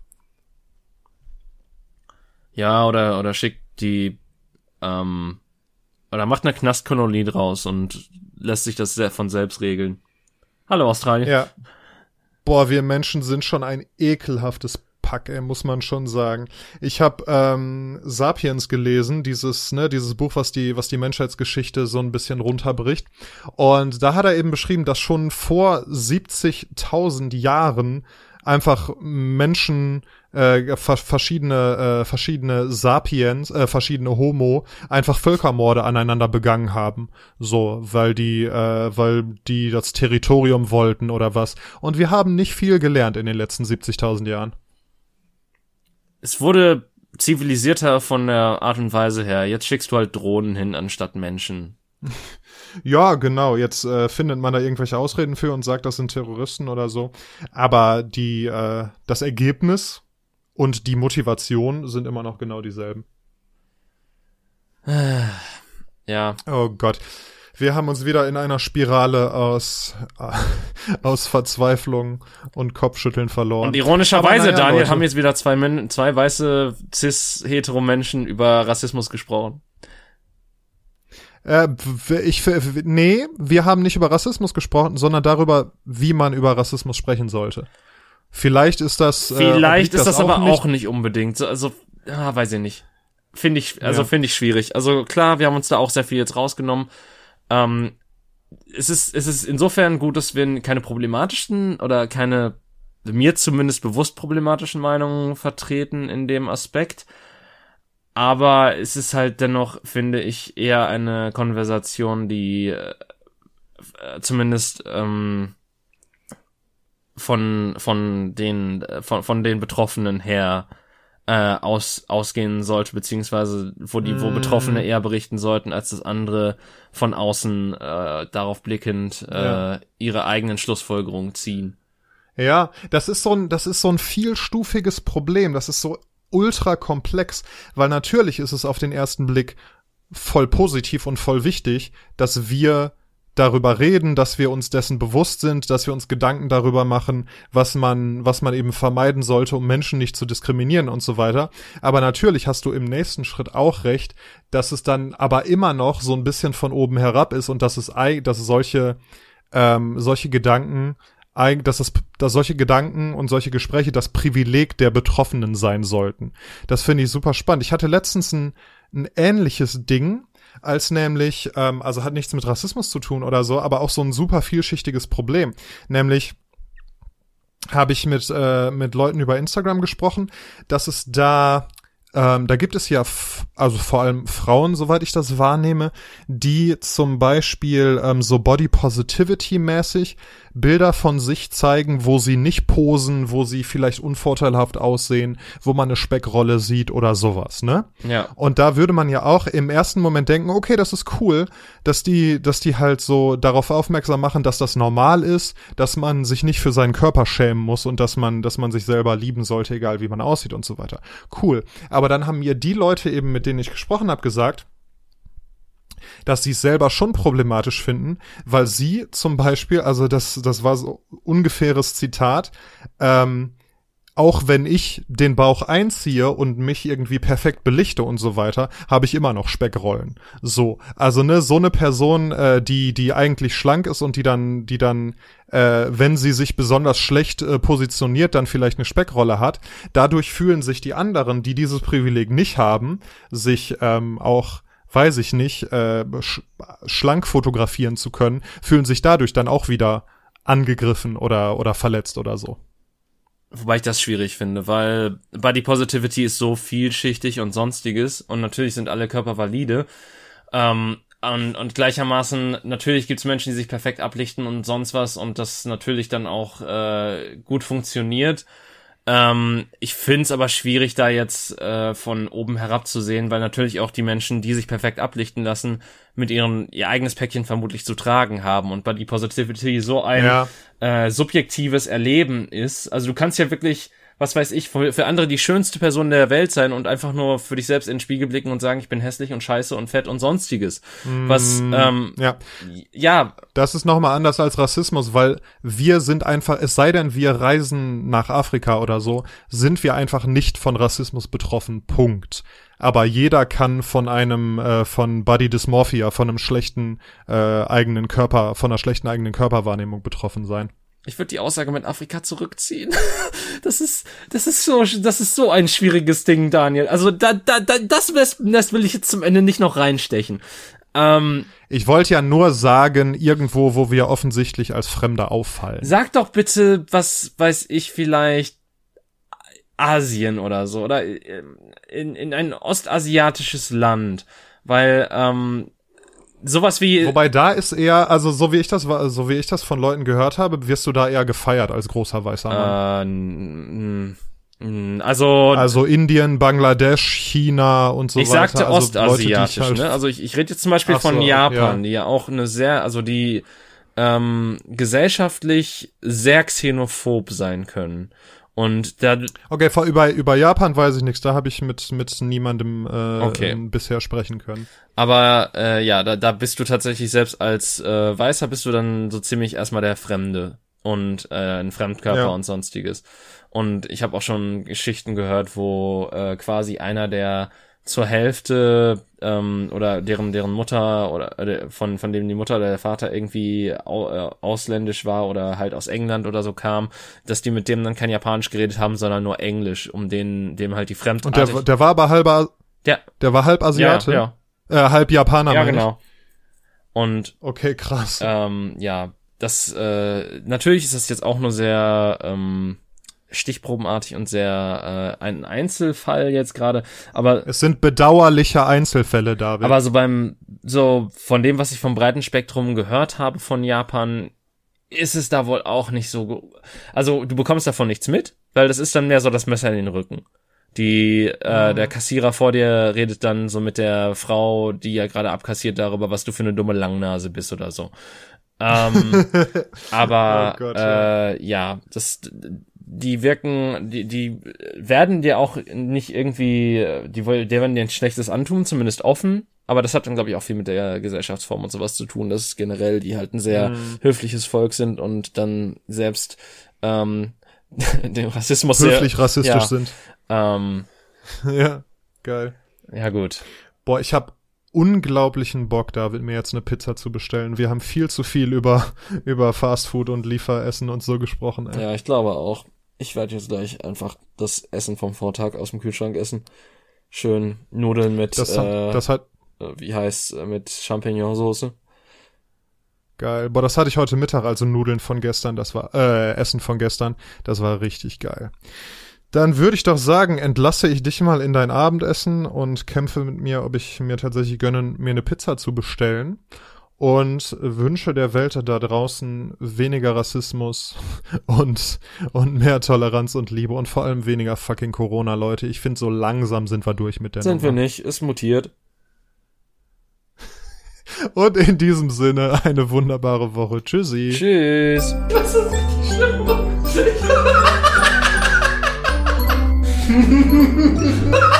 Ja, oder, oder schickt die, ähm, oder macht eine Knastkolonie draus und lässt sich das von selbst regeln. Hallo Australien. Ja. Boah, wir Menschen sind schon ein ekelhaftes Pack, ey, muss man schon sagen. Ich habe ähm, Sapiens gelesen, dieses ne, dieses Buch, was die was die Menschheitsgeschichte so ein bisschen runterbricht. Und da hat er eben beschrieben, dass schon vor 70.000 Jahren einfach Menschen äh, ver verschiedene äh, verschiedene Sapiens äh, verschiedene Homo einfach Völkermorde aneinander begangen haben so weil die äh, weil die das Territorium wollten oder was und wir haben nicht viel gelernt in den letzten 70.000 Jahren Es wurde zivilisierter von der Art und Weise her. Jetzt schickst du halt Drohnen hin anstatt Menschen. Ja, genau. Jetzt äh, findet man da irgendwelche Ausreden für und sagt, das sind Terroristen oder so. Aber die, äh, das Ergebnis und die Motivation sind immer noch genau dieselben. Ja. Oh Gott. Wir haben uns wieder in einer Spirale aus, äh, aus Verzweiflung und Kopfschütteln verloren. Und ironischerweise, naja, Daniel, Leute. haben jetzt wieder zwei, Men zwei weiße cis-hetero-Menschen über Rassismus gesprochen. Äh, ich, nee, wir haben nicht über Rassismus gesprochen, sondern darüber, wie man über Rassismus sprechen sollte. Vielleicht ist das. Vielleicht äh, ist das, aber nicht. auch nicht unbedingt. So, Also, ja, weiß ich nicht. Finde ich, also Ja. finde ich schwierig. Also klar, wir haben uns da auch sehr viel jetzt rausgenommen. Ähm, es ist, es ist insofern gut, dass wir keine problematischen oder keine mir zumindest bewusst problematischen Meinungen vertreten in dem Aspekt. Aber es ist halt dennoch, finde ich, eher eine Konversation, die äh, zumindest ähm, von von den äh, von von den Betroffenen her äh, aus ausgehen sollte beziehungsweise wo die wo Mm. Betroffene eher berichten sollten als das andere von außen äh, darauf blickend äh, Ja. ihre eigenen Schlussfolgerungen ziehen. Ja, das ist so ein, das ist so ein vielstufiges Problem. Das ist so ultra komplex, weil natürlich ist es auf den ersten Blick voll positiv und voll wichtig, dass wir darüber reden, dass wir uns dessen bewusst sind, dass wir uns Gedanken darüber machen, was man, was man eben vermeiden sollte, um Menschen nicht zu diskriminieren und so weiter. Aber natürlich hast du im nächsten Schritt auch recht, dass es dann aber immer noch so ein bisschen von oben herab ist und dass es, dass solche, ähm, solche Gedanken dass, das, dass solche Gedanken und solche Gespräche das Privileg der Betroffenen sein sollten. Das finde ich super spannend. Ich hatte letztens ein, ein ähnliches Ding, als nämlich, ähm, also hat nichts mit Rassismus zu tun oder so, aber auch so ein super vielschichtiges Problem. Nämlich habe ich mit, äh, mit Leuten über Instagram gesprochen, dass es da, ähm, da gibt es ja, also vor allem Frauen, soweit ich das wahrnehme, die zum Beispiel ähm, so Body Positivity mäßig Bilder von sich zeigen, wo sie nicht posen, wo sie vielleicht unvorteilhaft aussehen, wo man eine Speckrolle sieht oder sowas, ne? Ja. Und da würde man ja auch im ersten Moment denken, okay, das ist cool, dass die, dass die halt so darauf aufmerksam machen, dass das normal ist, dass man sich nicht für seinen Körper schämen muss und dass man, dass man sich selber lieben sollte, egal wie man aussieht und so weiter. Cool. Aber dann haben mir die Leute eben, mit denen ich gesprochen habe, gesagt, dass sie es selber schon problematisch finden, weil sie zum Beispiel, also das, das war so ungefähres Zitat, ähm, auch wenn ich den Bauch einziehe und mich irgendwie perfekt belichte und so weiter, habe ich immer noch Speckrollen. So, also ne, so eine Person, äh, die die eigentlich schlank ist und die dann, die dann, äh, wenn sie sich besonders schlecht äh, positioniert, dann vielleicht eine Speckrolle hat. Dadurch fühlen sich die anderen, die dieses Privileg nicht haben, sich ähm, auch weiß ich nicht, äh, sch schlank fotografieren zu können, fühlen sich dadurch dann auch wieder angegriffen oder, oder verletzt oder so. Wobei ich das schwierig finde, weil Body Positivity ist so vielschichtig und sonstiges und natürlich sind alle Körper valide. Ähm, und, und gleichermaßen, natürlich gibt's Menschen, die sich perfekt ablichten und sonst was und das natürlich dann auch äh, gut funktioniert. Ähm, ich find's aber schwierig, da jetzt äh, von oben herab zu sehen, weil natürlich auch die Menschen, die sich perfekt ablichten lassen, mit ihren ihr eigenes Päckchen vermutlich zu tragen haben und Body Positivity so ein Ja. äh, subjektives Erleben ist. Also du kannst ja wirklich, was weiß ich, für, für andere die schönste Person der Welt sein und einfach nur für dich selbst in den Spiegel blicken und sagen, ich bin hässlich und scheiße und fett und sonstiges. Was, ähm, Ja, ja, das ist nochmal anders als Rassismus, weil wir sind einfach, es sei denn, wir reisen nach Afrika oder so, sind wir einfach nicht von Rassismus betroffen. Punkt. Aber jeder kann von einem, äh, von Body Dysmorphia, von einem schlechten äh, eigenen Körper, von einer schlechten eigenen Körperwahrnehmung betroffen sein. Ich würde die Aussage mit Afrika zurückziehen. Das ist, das ist so, das ist so ein schwieriges Ding, Daniel. Also da, da, da das, das will ich jetzt zum Ende nicht noch reinstechen. Ähm, Ich wollte ja nur sagen, irgendwo, wo wir offensichtlich als Fremde auffallen. Sag doch bitte, was weiß ich, vielleicht Asien oder so, oder in, in ein ostasiatisches Land. Weil, ähm, sowas wie. Wobei da ist eher, also so wie ich das war, so wie ich das von Leuten gehört habe, wirst du da eher gefeiert als großer weißer Mann. Äh, Also, Also Indien, Bangladesch, China und so ich weiter. sagte also Leute, die ich ostasiatisch, halt- ne? Also ich, ich rede jetzt zum Beispiel so, von Japan, ja. die ja auch eine sehr, also die ähm, gesellschaftlich sehr xenophob sein können. Und da, Okay, vor, über, über Japan weiß ich nichts. Da habe ich mit, mit niemandem äh, Okay. ähm, bisher sprechen können. aber äh, ja, da, da bist du tatsächlich selbst als äh, Weißer bist du dann so ziemlich erstmal der Fremde und äh, ein Fremdkörper Ja. und sonstiges. Und ich habe auch schon Geschichten gehört, wo äh, quasi einer, der zur Hälfte ähm, oder deren deren Mutter oder äh, von von dem die Mutter oder der Vater irgendwie au, äh, ausländisch war oder halt aus England oder so kam, dass die mit dem dann kein Japanisch geredet haben, sondern nur Englisch, um den dem halt die Und Fremdartig der, der war aber halber, ja, der war halb ja, Asiate, ja, Äh, halb Japaner, ja genau. Und. Okay, krass. ähm, ja, das äh, natürlich ist das jetzt auch nur sehr ähm, stichprobenartig und sehr äh, ein Einzelfall jetzt gerade, aber Es sind bedauerliche Einzelfälle, David. aber so beim so von dem, was ich vom breiten Spektrum gehört habe von Japan, ist es da wohl auch nicht so. Also du bekommst davon nichts mit, weil das ist dann mehr so das Messer in den Rücken. Die äh, der Kassierer vor dir redet dann so mit der Frau, die ja gerade abkassiert darüber, was du für eine dumme Langnase bist oder so. Ähm, aber Oh Gott, äh, ja, das die wirken, die, die werden dir auch nicht irgendwie, die wollen, der werden dir ein schlechtes antun, zumindest offen. Aber das hat dann, glaube ich, auch viel mit der Gesellschaftsform und sowas zu tun, dass generell die halt ein sehr Mhm. höfliches Volk sind und dann selbst ähm, den Rassismus Höflich sehr, rassistisch ja. sind. ähm, ja, geil. ja gut. Boah, ich habe unglaublichen Bock, David, mir jetzt eine Pizza zu bestellen. Wir haben viel zu viel über, über Fastfood und Lieferessen und so gesprochen. Ey. Ja, ich glaube auch. Ich werde jetzt gleich einfach das Essen vom Vortag aus dem Kühlschrank essen. Schön Nudeln mit, Das, äh, das hat, wie heißt, äh, mit Champignonsauce. geil. Boah, das hatte ich heute Mittag, also Nudeln von gestern, das war, äh, Essen von gestern. Das war richtig geil. Dann würde ich doch sagen, entlasse ich dich mal in dein Abendessen und kämpfe mit mir, ob ich mir tatsächlich gönne, mir eine Pizza zu bestellen. Und wünsche der Welt da draußen weniger Rassismus und, und mehr Toleranz und Liebe und vor allem weniger fucking Corona, Leute. Ich finde, so langsam sind wir durch mit der Sind wir Nummer. nicht, ist mutiert. Und in diesem Sinne eine wunderbare Woche. Tschüssi. Tschüss. Das ist richtig schlimm.